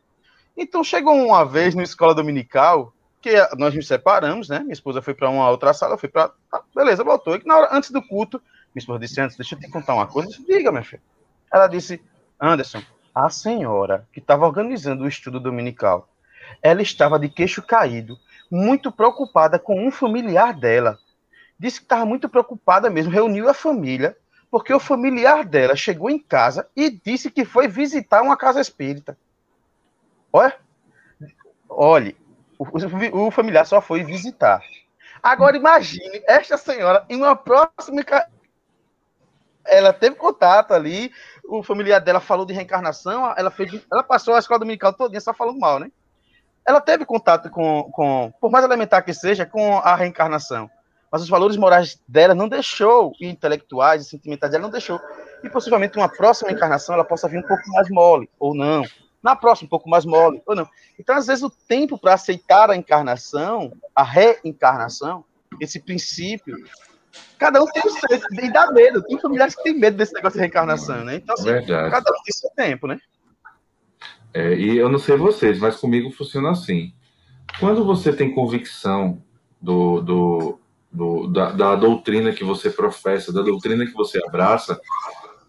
Então chegou uma vez na escola dominical que nós nos separamos, né? Minha esposa foi para uma outra sala, eu fui para. Ah, beleza, voltou. E na hora, antes do culto, minha esposa disse: Antes, deixa eu te contar uma coisa. Disse, Diga, minha filha. Ela disse: Anderson, a senhora que estava organizando o estudo dominical, ela estava de queixo caído, muito preocupada com um familiar dela disse que estava muito preocupada mesmo, reuniu a família, porque o familiar dela chegou em casa e disse que foi visitar uma casa espírita. Olha, olhe, o, o familiar só foi visitar. Agora imagine esta senhora em uma próxima. Ela teve contato ali, o familiar dela falou de reencarnação, ela, fez, ela passou a escola dominical todinha só falando mal, né? Ela teve contato com, com, por mais elementar que seja, com a reencarnação mas os valores morais dela não deixou, e intelectuais e sentimentais dela não deixou. E possivelmente uma próxima encarnação ela possa vir um pouco mais mole, ou não. Na próxima, um pouco mais mole, ou não. Então, às vezes, o tempo para aceitar a encarnação, a reencarnação, esse princípio, cada um tem o seu, e dá medo. Tem familiares que têm medo desse negócio de reencarnação, né? Então, assim, Verdade. cada um tem seu tempo, né? É, e eu não sei vocês, mas comigo funciona assim. Quando você tem convicção do, do, do, da, da, doutrina que você professa, da doutrina que você abraça,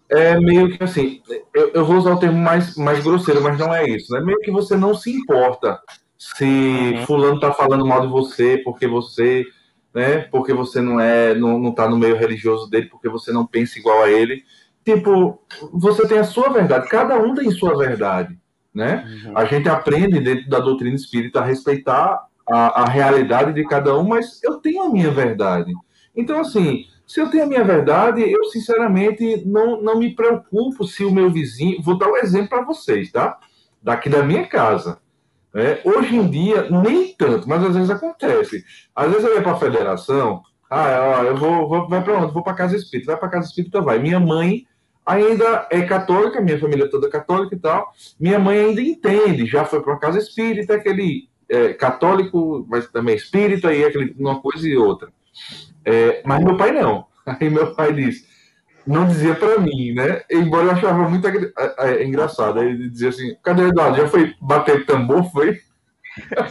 é meio que assim, eu, eu, vou usar o termo mais, mais grosseiro, mas não é isso, é né? meio que você não se importa se uhum. fulano tá falando mal de você porque você, né, porque você não é, não, não tá no meio religioso dele, porque você não pensa igual a ele, tipo, você tem a sua verdade, cada um tem sua verdade, né? Uhum. A gente aprende dentro da doutrina espírita a respeitar a, a realidade de cada um, mas eu tenho a minha verdade. Então, assim, se eu tenho a minha verdade, eu sinceramente não, não me preocupo se o meu vizinho. Vou dar um exemplo para vocês, tá? Daqui da minha casa. É, hoje em dia, nem tanto, mas às vezes acontece. Às vezes eu ia para a federação, ah, ó, eu vou, vou vai para onde? Vou para casa espírita, vai para casa espírita, vai. Minha mãe ainda é católica, minha família é toda católica e tal. Minha mãe ainda entende, já foi para uma casa espírita, aquele é, católico, mas também espírita, e aquele, uma coisa e outra. É, mas meu pai não. Aí meu pai disse, não dizia para mim, né? Embora eu achava muito é, é, engraçado. Aí ele dizia assim: cadê o Eduardo? Já foi bater tambor? Foi?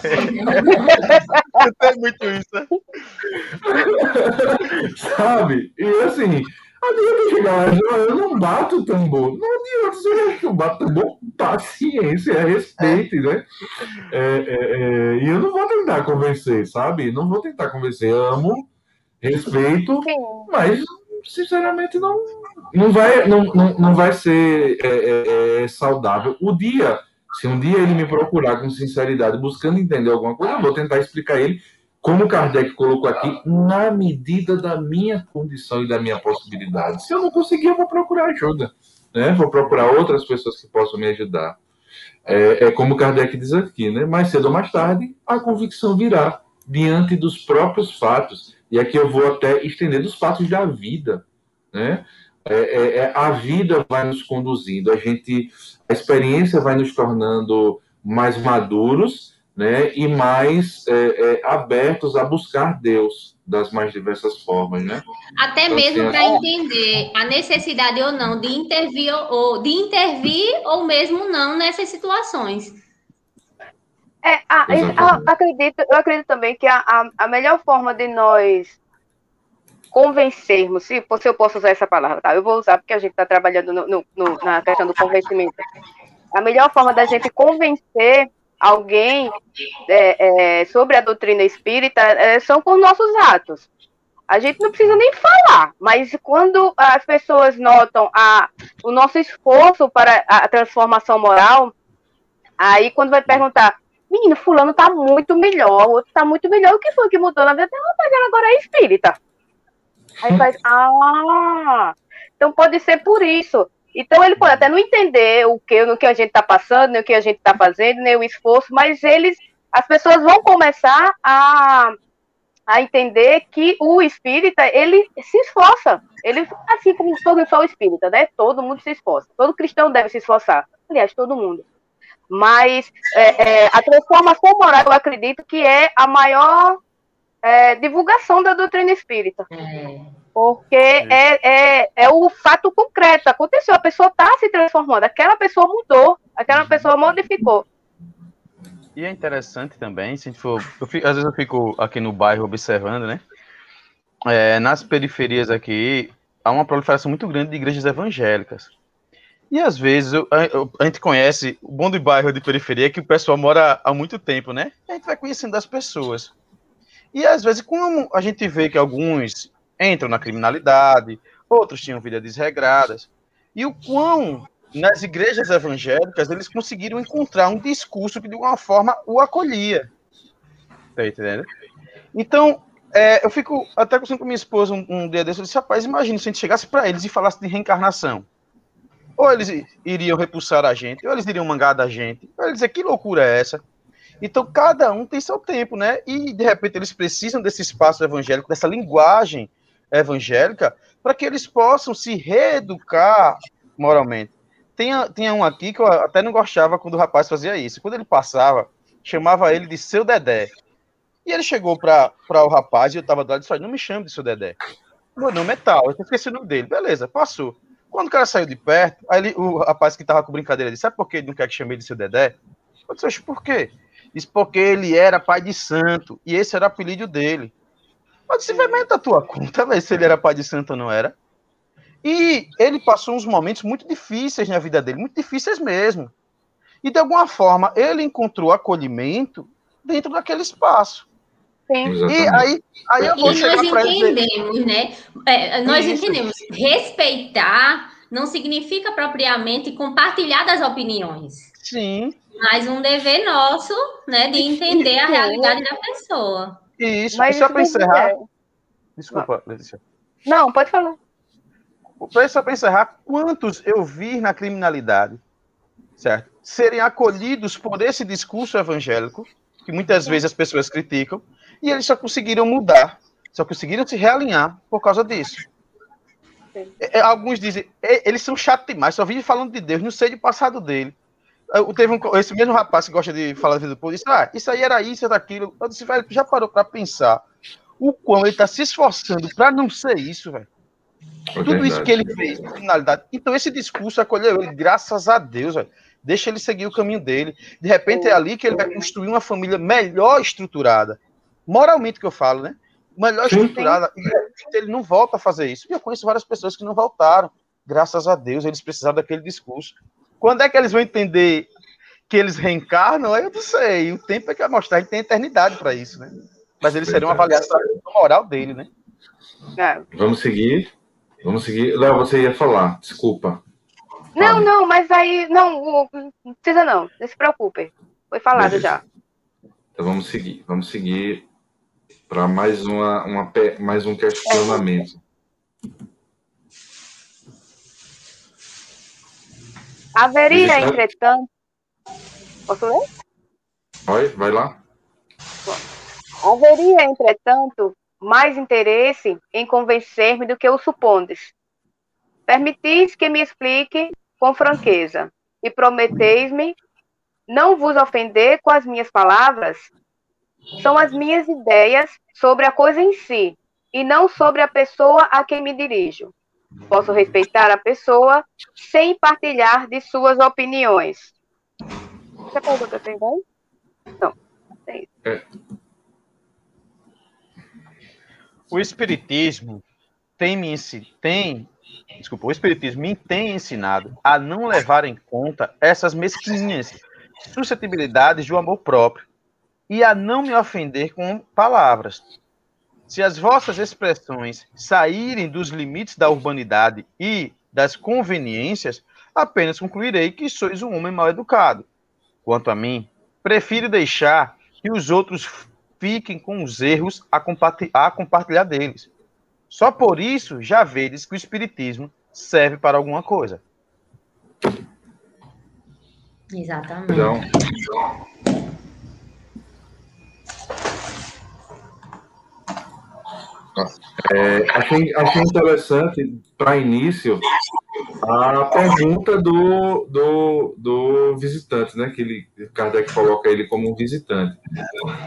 Tem muito isso. Né? Sabe? E assim, adianta chegar lá eu não bato tambor. Não adianta, você acha que eu bato tambor? Paciência, é respeito, né? É, é, é, e eu não vou tentar convencer, sabe? Não vou tentar convencer. Amo, respeito, mas sinceramente não, não, vai, não, não, não vai ser é, é, saudável. O dia, se um dia ele me procurar com sinceridade, buscando entender alguma coisa, eu vou tentar explicar ele como Kardec colocou aqui, na medida da minha condição e da minha possibilidade. Se eu não conseguir, eu vou procurar ajuda. Né? Vou procurar outras pessoas que possam me ajudar. É, é como Kardec diz aqui, né? Mais cedo ou mais tarde, a convicção virá diante dos próprios fatos. E aqui eu vou até estender dos fatos da vida, né? É, é, é a vida vai nos conduzindo, a gente, a experiência vai nos tornando mais maduros né, e mais é, é, abertos a buscar Deus das mais diversas formas, né? Até então, mesmo assim, para entender a necessidade ou não de intervir ou de intervir ou mesmo não nessas situações. É, a, a, acredito, eu acredito também que a, a, a, melhor forma de nós convencermos, se, se eu posso usar essa palavra, tá? Eu vou usar porque a gente está trabalhando no, no, no, na questão do convencimento. A melhor forma da gente convencer alguém é, é, sobre a doutrina espírita é, são com nossos atos. A gente não precisa nem falar, mas quando as pessoas notam a, o nosso esforço para a transformação moral, aí quando vai perguntar, menino, fulano tá muito melhor, o outro tá muito melhor, o que foi que mudou na vida? Rapaz, ela agora é espírita. Aí faz, ah, então pode ser por isso. Então ele pode até não entender o que, no que a gente está passando, nem o que a gente está fazendo, nem o esforço, mas eles, as pessoas vão começar a, a entender que o espírita ele se esforça. Ele, assim como todo só o espírita, né? Todo mundo se esforça. Todo cristão deve se esforçar. Aliás, todo mundo. Mas é, é, a transformação moral, eu acredito que é a maior é, divulgação da doutrina espírita. É. Porque é, é, é o fato concreto. Aconteceu, a pessoa está se transformando, aquela pessoa mudou, aquela pessoa modificou. E é interessante também, se a gente for. Fico, às vezes eu fico aqui no bairro observando, né? É, nas periferias aqui, há uma proliferação muito grande de igrejas evangélicas. E às vezes eu, a, a, gente conhece o bom do bairro de periferia é que o pessoal mora há muito tempo, né? E a gente vai conhecendo as pessoas. E às vezes, como a gente vê que alguns entram na criminalidade, outros tinham vida desregradas. E o quão nas igrejas evangélicas eles conseguiram encontrar um discurso que de alguma forma o acolhia. Tá entendendo? Então, é, eu fico até conversando com minha esposa um, um dia desse, eu disse, rapaz, imagina se a gente chegasse para eles e falasse de reencarnação. Ou eles iriam repulsar a gente, ou eles iriam mangar da gente, ou eles dizer, que loucura é essa? Então, cada um tem seu tempo, né? E, de repente, eles precisam desse espaço evangélico, dessa linguagem evangélica, para que eles possam se reeducar moralmente. Tinha, tinha um aqui que eu até não gostava quando o rapaz fazia isso. Quando ele passava, chamava ele de seu Dedé. E ele chegou para o rapaz e eu estava do lado e disse: Não me chame de seu Dedé. Meu nome é tal, eu esqueci o nome dele. Beleza, passou. Quando o cara saiu de perto, aí ele, o rapaz que estava com brincadeira disse: Sabe por que ele não quer que chame de seu Dedé? Eu disse: Por quê? Disse porque ele era pai de santo e esse era o apelido dele. Mas você vai meter a tua conta, véio, se ele era pai de santo ou não era. E ele passou uns momentos muito difíceis na vida dele, muito difíceis mesmo. E de alguma forma ele encontrou acolhimento dentro daquele espaço. Sim. E aí, aí eu vou e chegar nós entendemos, ele... né? É, nós Isso. entendemos. Respeitar não significa propriamente compartilhar das opiniões. Sim. Mas um dever nosso, né, de entender a realidade da pessoa. Isso, Mas só para encerrar. É. Desculpa, Letícia. Não, pode falar. Só para encerrar, quantos eu vi na criminalidade, certo? Serem acolhidos por esse discurso evangélico, que muitas vezes as pessoas criticam, e eles só conseguiram mudar, só conseguiram se realinhar por causa disso. É, é, alguns dizem, eles são chatos demais, só vivem falando de Deus, não sei do passado dele. Teve um, esse mesmo rapaz que gosta de falar da vida do povo disse: Ah, isso aí era isso, era aquilo. Eu disse, velho, já parou para pensar o quão ele está se esforçando para não ser isso, velho. É Tudo isso que ele fez, finalidade. Então, esse discurso acolheu ele, graças a Deus, velho. Deixa ele seguir o caminho dele. De repente, é ali que ele vai construir uma família melhor estruturada. Moralmente que eu falo, né? Melhor sim, estruturada. Sim. E ele não volta a fazer isso. E eu conheço várias pessoas que não voltaram. Graças a Deus, eles precisaram daquele discurso. Quando é que eles vão entender que eles reencarnam? Eu não sei. O tempo é que vai mostrar que tem eternidade para isso, né? Mas eles seriam uma avaliação moral dele, né? É. Vamos seguir. Vamos seguir. Léo, você ia falar, desculpa. Não, Fala. não, mas aí. Não, não precisa não. Não se preocupe. Foi falado Beleza. já. Então vamos seguir. Vamos seguir para mais, uma, uma, mais um questionamento. Haveria, entretanto. Posso ler? Vai, vai lá. Haveria, entretanto, mais interesse em convencer-me do que o supondes. Permitis que me explique com franqueza e prometeis-me não vos ofender com as minhas palavras. São as minhas ideias sobre a coisa em si e não sobre a pessoa a quem me dirijo. Posso respeitar a pessoa sem partilhar de suas opiniões. Você pergunta tem Não. É. O Espiritismo tem me tem, desculpa, o Espiritismo me tem ensinado a não levar em conta essas mesquinhas suscetibilidades do amor próprio e a não me ofender com palavras, se as vossas expressões saírem dos limites da urbanidade e das conveniências, apenas concluirei que sois um homem mal educado. Quanto a mim, prefiro deixar que os outros fiquem com os erros a, a compartilhar deles. Só por isso já vedes que o Espiritismo serve para alguma coisa. Exatamente. Então, É, achei, achei interessante, para início, a pergunta do, do, do visitante, né? Que ele, Kardec coloca ele como um visitante.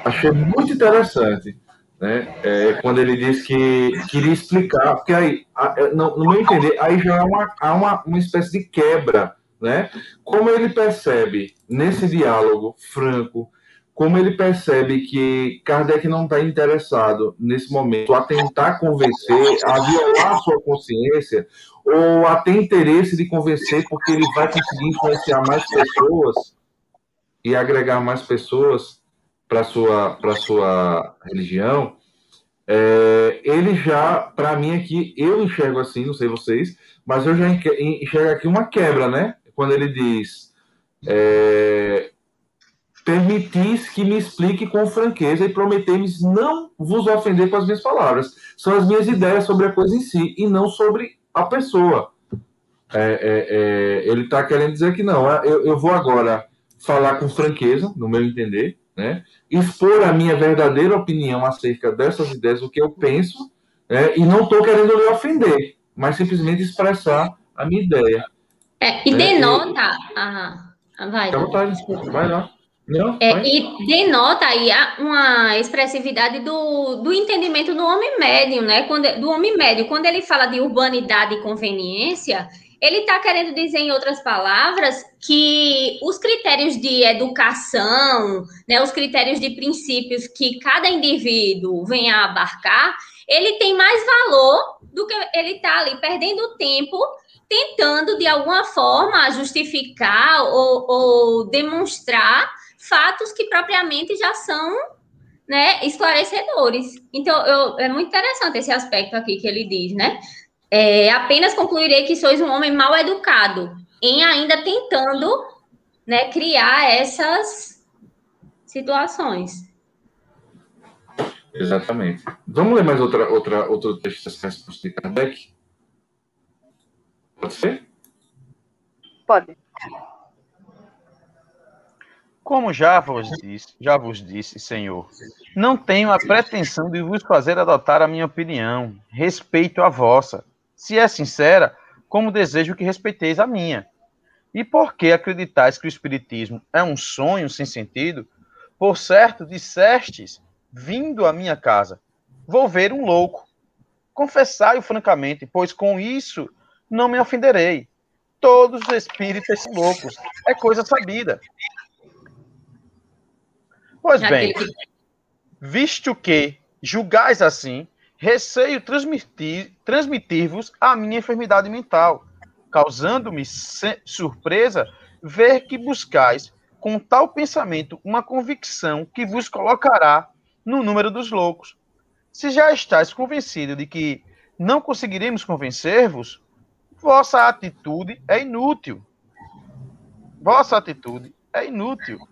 Achei muito interessante, né? É, quando ele diz que queria explicar, porque aí, é, no, no meu entender, aí já há uma, há uma, uma espécie de quebra, né? Como ele percebe nesse diálogo franco, como ele percebe que Kardec não está interessado nesse momento a tentar convencer, a violar sua consciência, ou a ter interesse de convencer porque ele vai conseguir influenciar mais pessoas e agregar mais pessoas para sua para sua religião, é, ele já, para mim aqui, eu enxergo assim, não sei vocês, mas eu já enxergo aqui uma quebra, né? Quando ele diz é, permitis que me explique com franqueza e prometei-me não vos ofender com as minhas palavras. São as minhas ideias sobre a coisa em si e não sobre a pessoa. É, é, é, ele está querendo dizer que não, é, eu, eu, vou agora falar com franqueza, no meu entender, né? expor a minha verdadeira opinião acerca dessas ideias, o que eu penso, né? e não estou querendo lhe ofender, mas simplesmente expressar a minha ideia. É, e denota. Ah, vai. vontade, vai lá. Não, é, e denota aí uma expressividade do, do entendimento do homem médio, né? Quando, do homem médio. Quando ele fala de urbanidade e conveniência, ele está querendo dizer, em outras palavras, que os critérios de educação, né, os critérios de princípios que cada indivíduo vem a abarcar, ele tem mais valor do que ele está ali perdendo tempo tentando, de alguma forma, justificar ou, ou demonstrar fatos que propriamente já são né, esclarecedores. Então, eu, é muito interessante esse aspecto aqui que ele diz, né? É, apenas concluirei que sois um homem mal educado, em ainda tentando né, criar essas situações. Exatamente. Vamos ler mais outra, outra, outro texto dessa resposta de Kardec? Pode ser? Pode. Como já vos disse, já vos disse, Senhor, não tenho a pretensão de vos fazer adotar a minha opinião, respeito a vossa. Se é sincera, como desejo que respeiteis a minha. E por que acreditais que o Espiritismo é um sonho sem sentido? Por certo, dissestes, vindo à minha casa, vou ver um louco. Confessai-o francamente, pois com isso não me ofenderei. Todos os espíritos são loucos, é coisa sabida. Pois bem, visto que julgais assim, receio transmitir-vos transmitir a minha enfermidade mental, causando-me surpresa ver que buscais com tal pensamento uma convicção que vos colocará no número dos loucos. Se já estáis convencido de que não conseguiremos convencer-vos, vossa atitude é inútil. Vossa atitude é inútil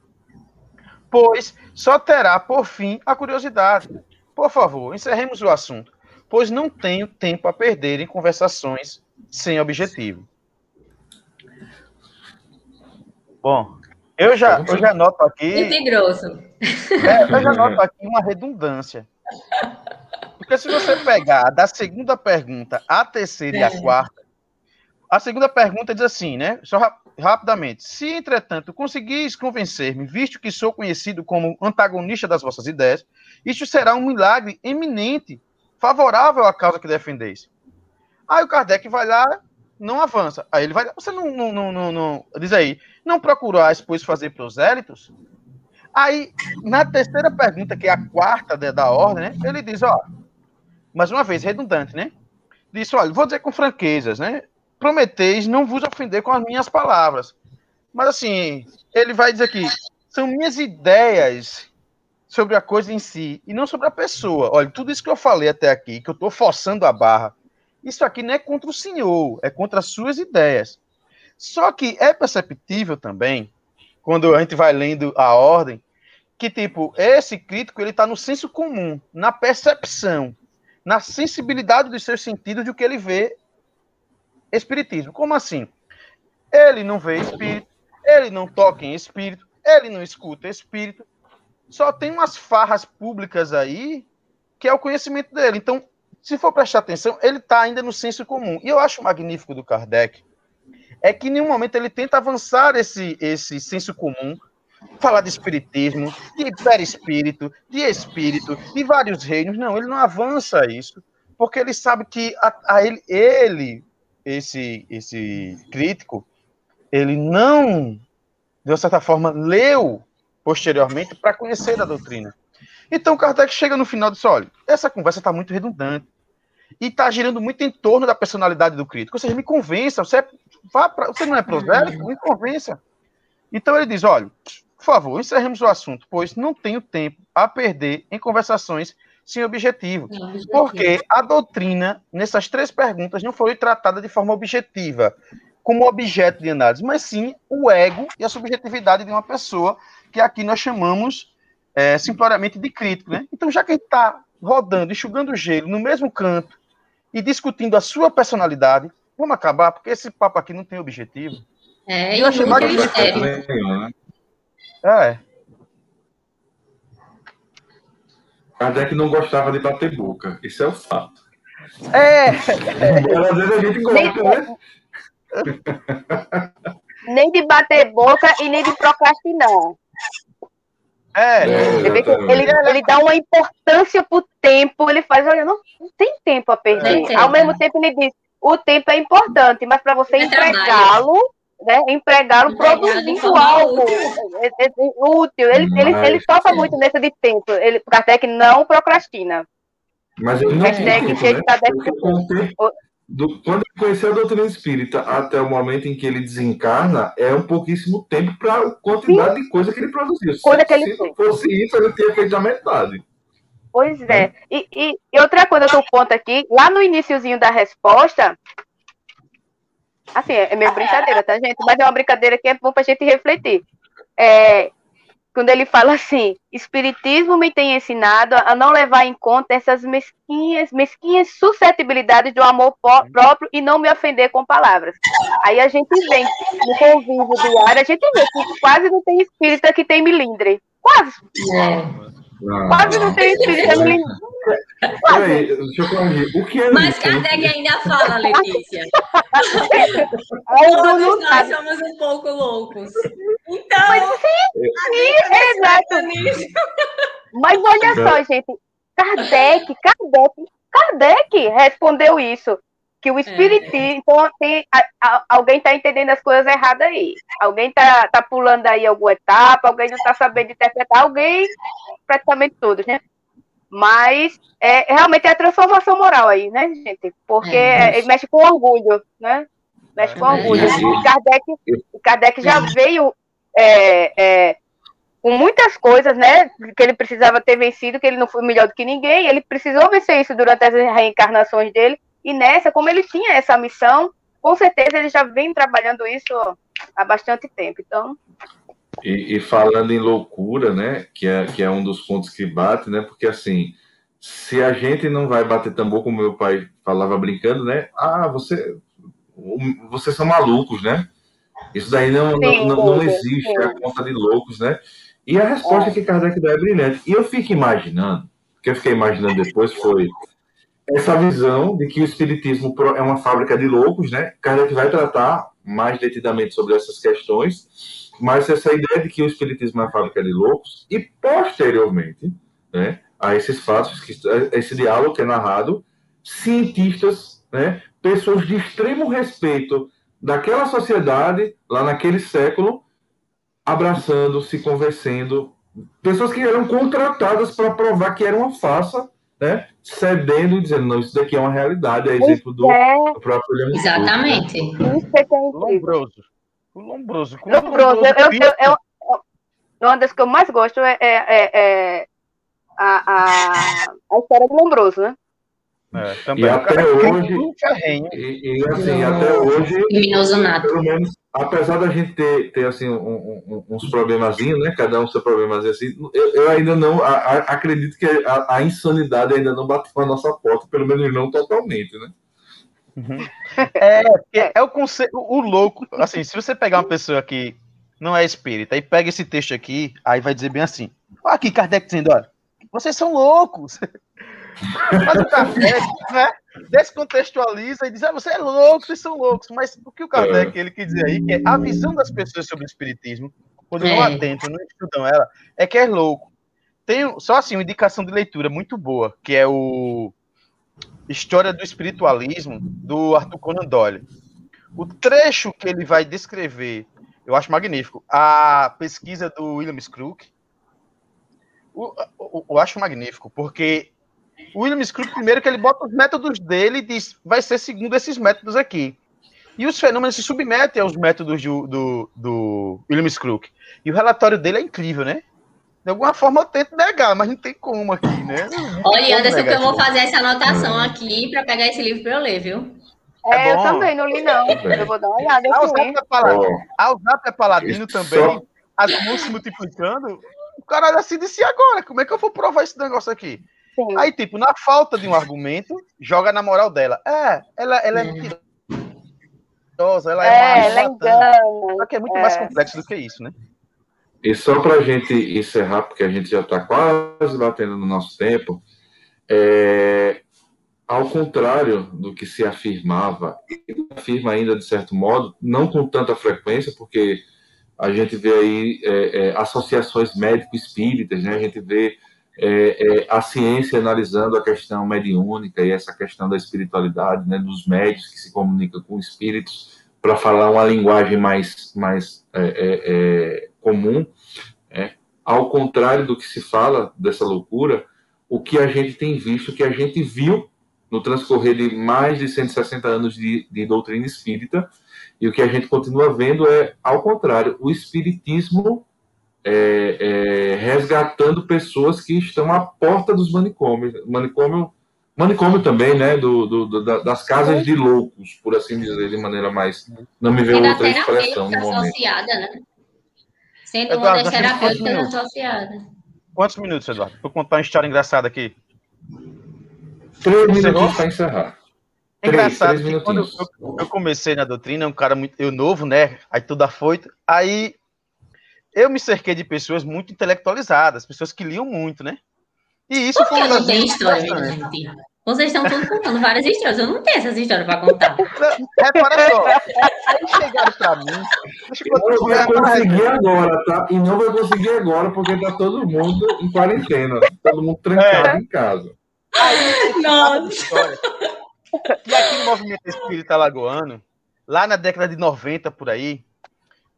pois só terá por fim a curiosidade. Por favor, encerremos o assunto, pois não tenho tempo a perder em conversações sem objetivo. Bom, eu já, eu já noto aqui. Muito grosso. É, eu já noto aqui uma redundância. Porque se você pegar da segunda pergunta à terceira e à é. quarta, a segunda pergunta diz assim, né? Só rapidamente. Se, entretanto, conseguis convencer-me, visto que sou conhecido como antagonista das vossas ideias, isto será um milagre eminente, favorável à causa que defendeis. Aí o Kardec vai lá, não avança. Aí ele vai, você não, não, não, não, não diz aí, não procurais, pois, fazer prosélitos? Aí, na terceira pergunta, que é a quarta da ordem, né, ele diz, ó, mais uma vez, redundante, né? Diz, olha, vou dizer com franquezas, né? Prometeis não vos ofender com as minhas palavras. Mas assim, ele vai dizer aqui, são minhas ideias sobre a coisa em si e não sobre a pessoa. Olha, tudo isso que eu falei até aqui, que eu estou forçando a barra, Isso aqui não é contra o senhor, é contra as suas ideias. Só que é perceptível também, quando a gente vai lendo a ordem, que tipo, esse crítico ele está no senso comum, na percepção, na sensibilidade dos seus sentidos do que ele vê espiritismo. Como assim? Ele não vê espírito, ele não toca em espírito, ele não escuta espírito. Só tem umas farras públicas aí que é o conhecimento dele. Então, se for prestar atenção, ele está ainda no senso comum. E eu acho magnífico do Kardec é que em nenhum momento ele tenta avançar esse, esse senso comum, falar de espiritismo, de perispírito, de espírito, de vários reinos. Não, ele não avança isso, porque ele sabe que a, a ele, ele, esse, esse crítico, ele não, de uma certa forma, leu posteriormente para conhecer a doutrina. Então Kardec chega no final e diz: olha, essa conversa está muito redundante e está girando muito em torno da personalidade do crítico. Ou seja, me convença, você, é, vá pra, você não é prosélito? Me convença. Então ele diz: olha, por favor, encerremos o assunto, pois não tenho tempo a perder em conversações sem objetivo. Porque a doutrina, nessas três perguntas, não foi tratada de forma objetiva, como objeto de análise, mas sim o ego e a subjetividade de uma pessoa, que aqui nós chamamos é, simplesmente de crítico. Né? Então, já que a gente está rodando, enxugando o gelo no mesmo canto e discutindo a sua personalidade, vamos acabar, porque esse papo aqui não tem objetivo. É, e eu achei muito mistério. É. Kardec não gostava de bater boca, isso é o fato. É! Ela, às vezes a gente gosta, né? Nem de bater boca e nem de procrastinar. É, Ele, ele, ele dá uma importância pro tempo, ele faz, olha, não, não tem tempo a perder. tem, Ao mesmo tempo, ele diz, o tempo é importante, mas para você É trabalho. empregá-lo, né, empregá-lo Empregá-lo de produzindo algo útil. é, é, é útil. Ele, ele, ele toca sim. muito nesse de tempo. Ele, o Kardec não procrastina. Mas ele não tinha Hashtag tempo, né? Kardec. Tempo- do- quando ele conheceu a doutrina espírita até o momento em que ele desencarna, é um pouquíssimo tempo para a quantidade de coisa que ele produziu. Se, Coisa que ele se fez. fosse isso, ele teria feito a metade. Pois é. E, e, e outra coisa, outro ponto aqui, lá no iniciozinho da resposta, assim, é é meio brincadeira, tá, gente? Mas é uma brincadeira que é bom pra gente refletir. É, quando ele fala assim, Espiritismo me tem ensinado a não levar em conta essas mesquinhas, mesquinhas suscetibilidades do amor pó- próprio e não me ofender com palavras. Aí a gente vê, no convívio diário, a gente vê que quase não tem espírita que tem milindre. Quase, Ah, quase não tem espírita milindre. Peraí, deixa eu corrigir. O que é Mas? Kardec ainda fala, Letícia. Todos nós somos um pouco loucos. Então, Exato. nisso. Mas olha só, gente. Kardec, Kardec, Kardec respondeu isso. Que o espiritismo. Então, tem, a- a- alguém está entendendo as coisas erradas aí. Alguém está tá pulando aí alguma etapa, alguém não está sabendo interpretar, alguém, praticamente todos, né? Mas é, realmente é a transformação moral aí, né, gente? Porque É, ele mexe com orgulho, né? Mexe com É orgulho. E Kardec, o Kardec já veio é, é, com muitas coisas, né? Que ele precisava ter vencido, que ele não foi melhor do que ninguém. Ele precisou vencer isso durante as reencarnações dele. E nessa, como ele tinha essa missão, com certeza ele já vem trabalhando isso há bastante tempo. Então, E, e falando em loucura, né? Que é, que é um dos pontos que bate, né? Porque assim, se a gente não vai bater tambor, como meu pai falava brincando, né? Ah, você, vocês são malucos, né? Isso daí não, não, Sim, não, não sim, existe, sim. é a conta de loucos, né? E a resposta que Kardec dá é brilhante. E eu fico imaginando, o que eu fiquei imaginando depois foi essa visão de que o espiritismo é uma fábrica de loucos, né? Kardec vai tratar mais detidamente sobre essas questões, mas essa ideia de que o espiritismo é uma fábrica de loucos e posteriormente, né, a esses fatos, que a esse diálogo que é narrado, cientistas, né, pessoas de extremo respeito daquela sociedade lá naquele século, abraçando, se convencendo, pessoas que eram contratadas para provar que era uma farsa, né, cedendo e dizendo não, isso daqui é uma realidade, é exemplo do, é do próprio William. Exatamente. é incrível. Lombroso. O Lombroso. Como Lombroso, eu, eu, pinta- eu- eu- uma das que eu mais gosto é, é- é- é a, a, a história do Lombroso, né? É, E até hoje, e, e, assim, até hoje, pelo menos, apesar da gente ter, ter assim, um- um- uns problemazinhos, né? Cada um seu problemazinho assim, eu, eu ainda não a- a- acredito que a, a insanidade ainda não bateu a nossa porta, pelo menos não totalmente, né? É, porque é o conceito, o louco, assim, se você pegar uma pessoa que não é espírita e pega esse texto aqui, aí vai dizer bem assim, olha aqui Kardec dizendo, olha, vocês são loucos. Mas o Kardec, né, descontextualiza e diz, ah, você é louco, vocês são loucos. Mas o que o Kardec, ele quer dizer aí, que é a visão das pessoas sobre o espiritismo, quando não É. atentam, não estudam ela, é que é louco. Tem só assim uma indicação de leitura muito boa, que é o História do Espiritualismo, do Arthur Conan Doyle. O trecho que ele vai descrever, eu acho magnífico. A pesquisa do William o- eu acho magnífico, porque o William Crook, primeiro, que ele bota os métodos dele e diz, vai ser segundo esses métodos aqui. E os fenômenos se submetem aos métodos do, do, do William Crook. E o relatório dele é incrível, né? De alguma forma eu tento negar, mas não tem como aqui, né? Olha, Anderson, que eu vou fazer essa anotação aqui para pegar esse livro para eu ler, viu? É, É eu também não li, não. Eu vou dar uma olhada Ah, o aqui. Zap é paladino, é paladino também. As mãos se multiplicando. O cara assim disse, e agora? Como é que eu vou provar esse negócio aqui? Sim. Aí, tipo, na falta de um argumento, joga na moral dela. É, ela, ela é mentirosa, ela é, É, uma ela engana. Só que é muito É. mais complexo do que isso, né? E só para a gente encerrar, porque a gente já está quase batendo no nosso tempo, é, ao contrário do que se afirmava, e afirma ainda de certo modo, não com tanta frequência, porque a gente vê aí é, é, associações médico-espíritas, né? a gente vê é, é, a ciência analisando a questão mediúnica e essa questão da espiritualidade, né? dos médios que se comunicam com espíritos, para falar uma linguagem mais, mais é, é, é, comum, é, ao contrário do que se fala dessa loucura, o que a gente tem visto, o que a gente viu no transcorrer de mais de 160 anos de, de doutrina espírita, e o que a gente continua vendo é, ao contrário, o espiritismo é, é, resgatando pessoas que estão à porta dos manicômios. Manicômio, manicômio também, né? Do, do- do- da- das casas de loucos, por assim dizer, de maneira mais. Não me veio outra expressão terapêutica no momento. associada, né? Sendo Eduardo, uma das nós temos quantos terapêuticas minutos? associadas. Quantos minutos, Eduardo? Vou contar uma história engraçada aqui. Três minutos para encerrar. É Três, engraçado três que quando eu, eu comecei na doutrina, um cara muito eu novo, né? Aí tudo afoito. Aí eu me cerquei de pessoas muito intelectualizadas, pessoas que liam muito, né? E isso Por foi que uma eu das não tenho minhas história, gente? Vocês estão todos contando várias histórias. Eu não tenho essas histórias para contar. Repara só, aí chegaram pra mim. Deixa eu Não vai uma conseguir agora, tá? E não vai conseguir agora, porque tá todo mundo em quarentena. Todo mundo trancado em casa. Nossa. história. E aqui no movimento espírita alagoano, lá na década de 90 por aí,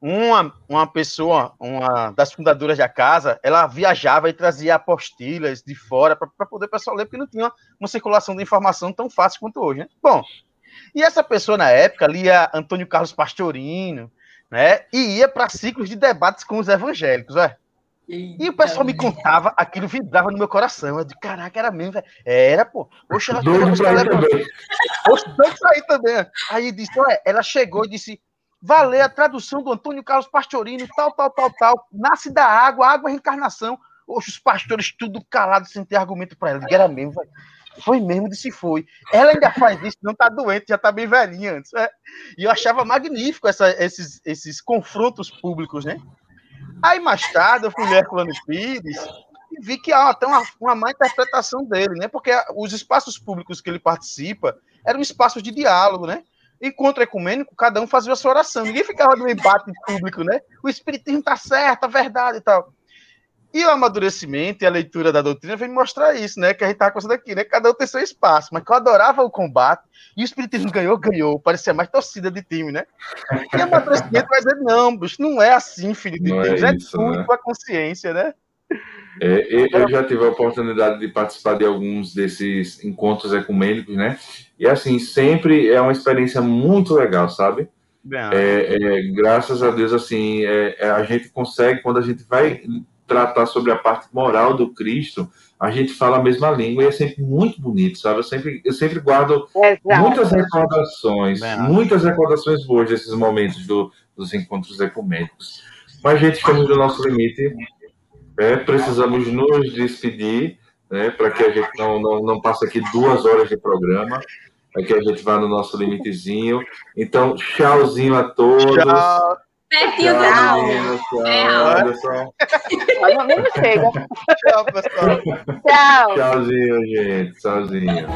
uma, uma pessoa, uma das fundadoras da casa, ela viajava e trazia apostilhas de fora para poder o pessoal ler, porque não tinha uma circulação de informação tão fácil quanto hoje, né? Bom, e essa pessoa na época lia Antônio Carlos Pastorino, né? E ia para ciclos de debates com os evangélicos, é. E o pessoal me contava, aquilo vibrava no meu coração. Eu de caraca, era mesmo, velho. Era, pô. Oxe, ela Doido pra ir ela- também. Oxe, doido pra ir também. Aí disse, olha, ela chegou e disse, valer a tradução do Antônio Carlos Pastorino, tal, tal, tal, tal. Nasce da água, água é reencarnação. Oxe, os pastores tudo calados, sem ter argumento pra ela. Era mesmo, velho. Foi mesmo, disse foi. Ela ainda faz isso, não tá doente, já tá bem velhinha antes. é. E eu achava magnífico essa- esses, esses confrontos públicos, né? Aí mais tarde eu fui ler Herculano Pires e vi que há até uma, uma má interpretação dele, né? Porque os espaços públicos que ele participa eram espaços de diálogo, né? Encontro ecumênico, cada um fazia a sua oração. Ninguém ficava no embate público, né? O espiritismo tá certo, a verdade e tal. E o amadurecimento e a leitura da doutrina vem mostrar isso, né? Que a gente tá conversando aqui, né? Cada um tem seu espaço, mas que eu adorava o combate. E o espiritismo ganhou, ganhou. Parecia mais torcida de time, né? E o amadurecimento vai dizer, não, bicho, não é assim, filho de Não é Deus. É, isso, tudo né? com a consciência, né? É, eu- já tive a oportunidade de participar de alguns desses encontros ecumênicos, né? E assim, sempre é uma experiência muito legal, sabe? É, é, graças a Deus, assim, é, é, a gente consegue, quando a gente vai tratar sobre a parte moral do Cristo, a gente fala a mesma língua e é sempre muito bonito, sabe? Eu sempre, eu sempre guardo Exato. muitas recordações, muitas recordações boas desses momentos do, dos encontros ecumênicos. Mas, gente, estamos no nosso limite. É, precisamos nos despedir, né, para que a gente não, não, não passe aqui duas horas de programa. Aqui a gente vai no nosso limitezinho. Então, tchauzinho a todos. Tchau. Pertinho do Tchau, tchau, Olha, nem chega. Tchau, pessoal. Tchau. Tchauzinho, gente. Tchauzinho.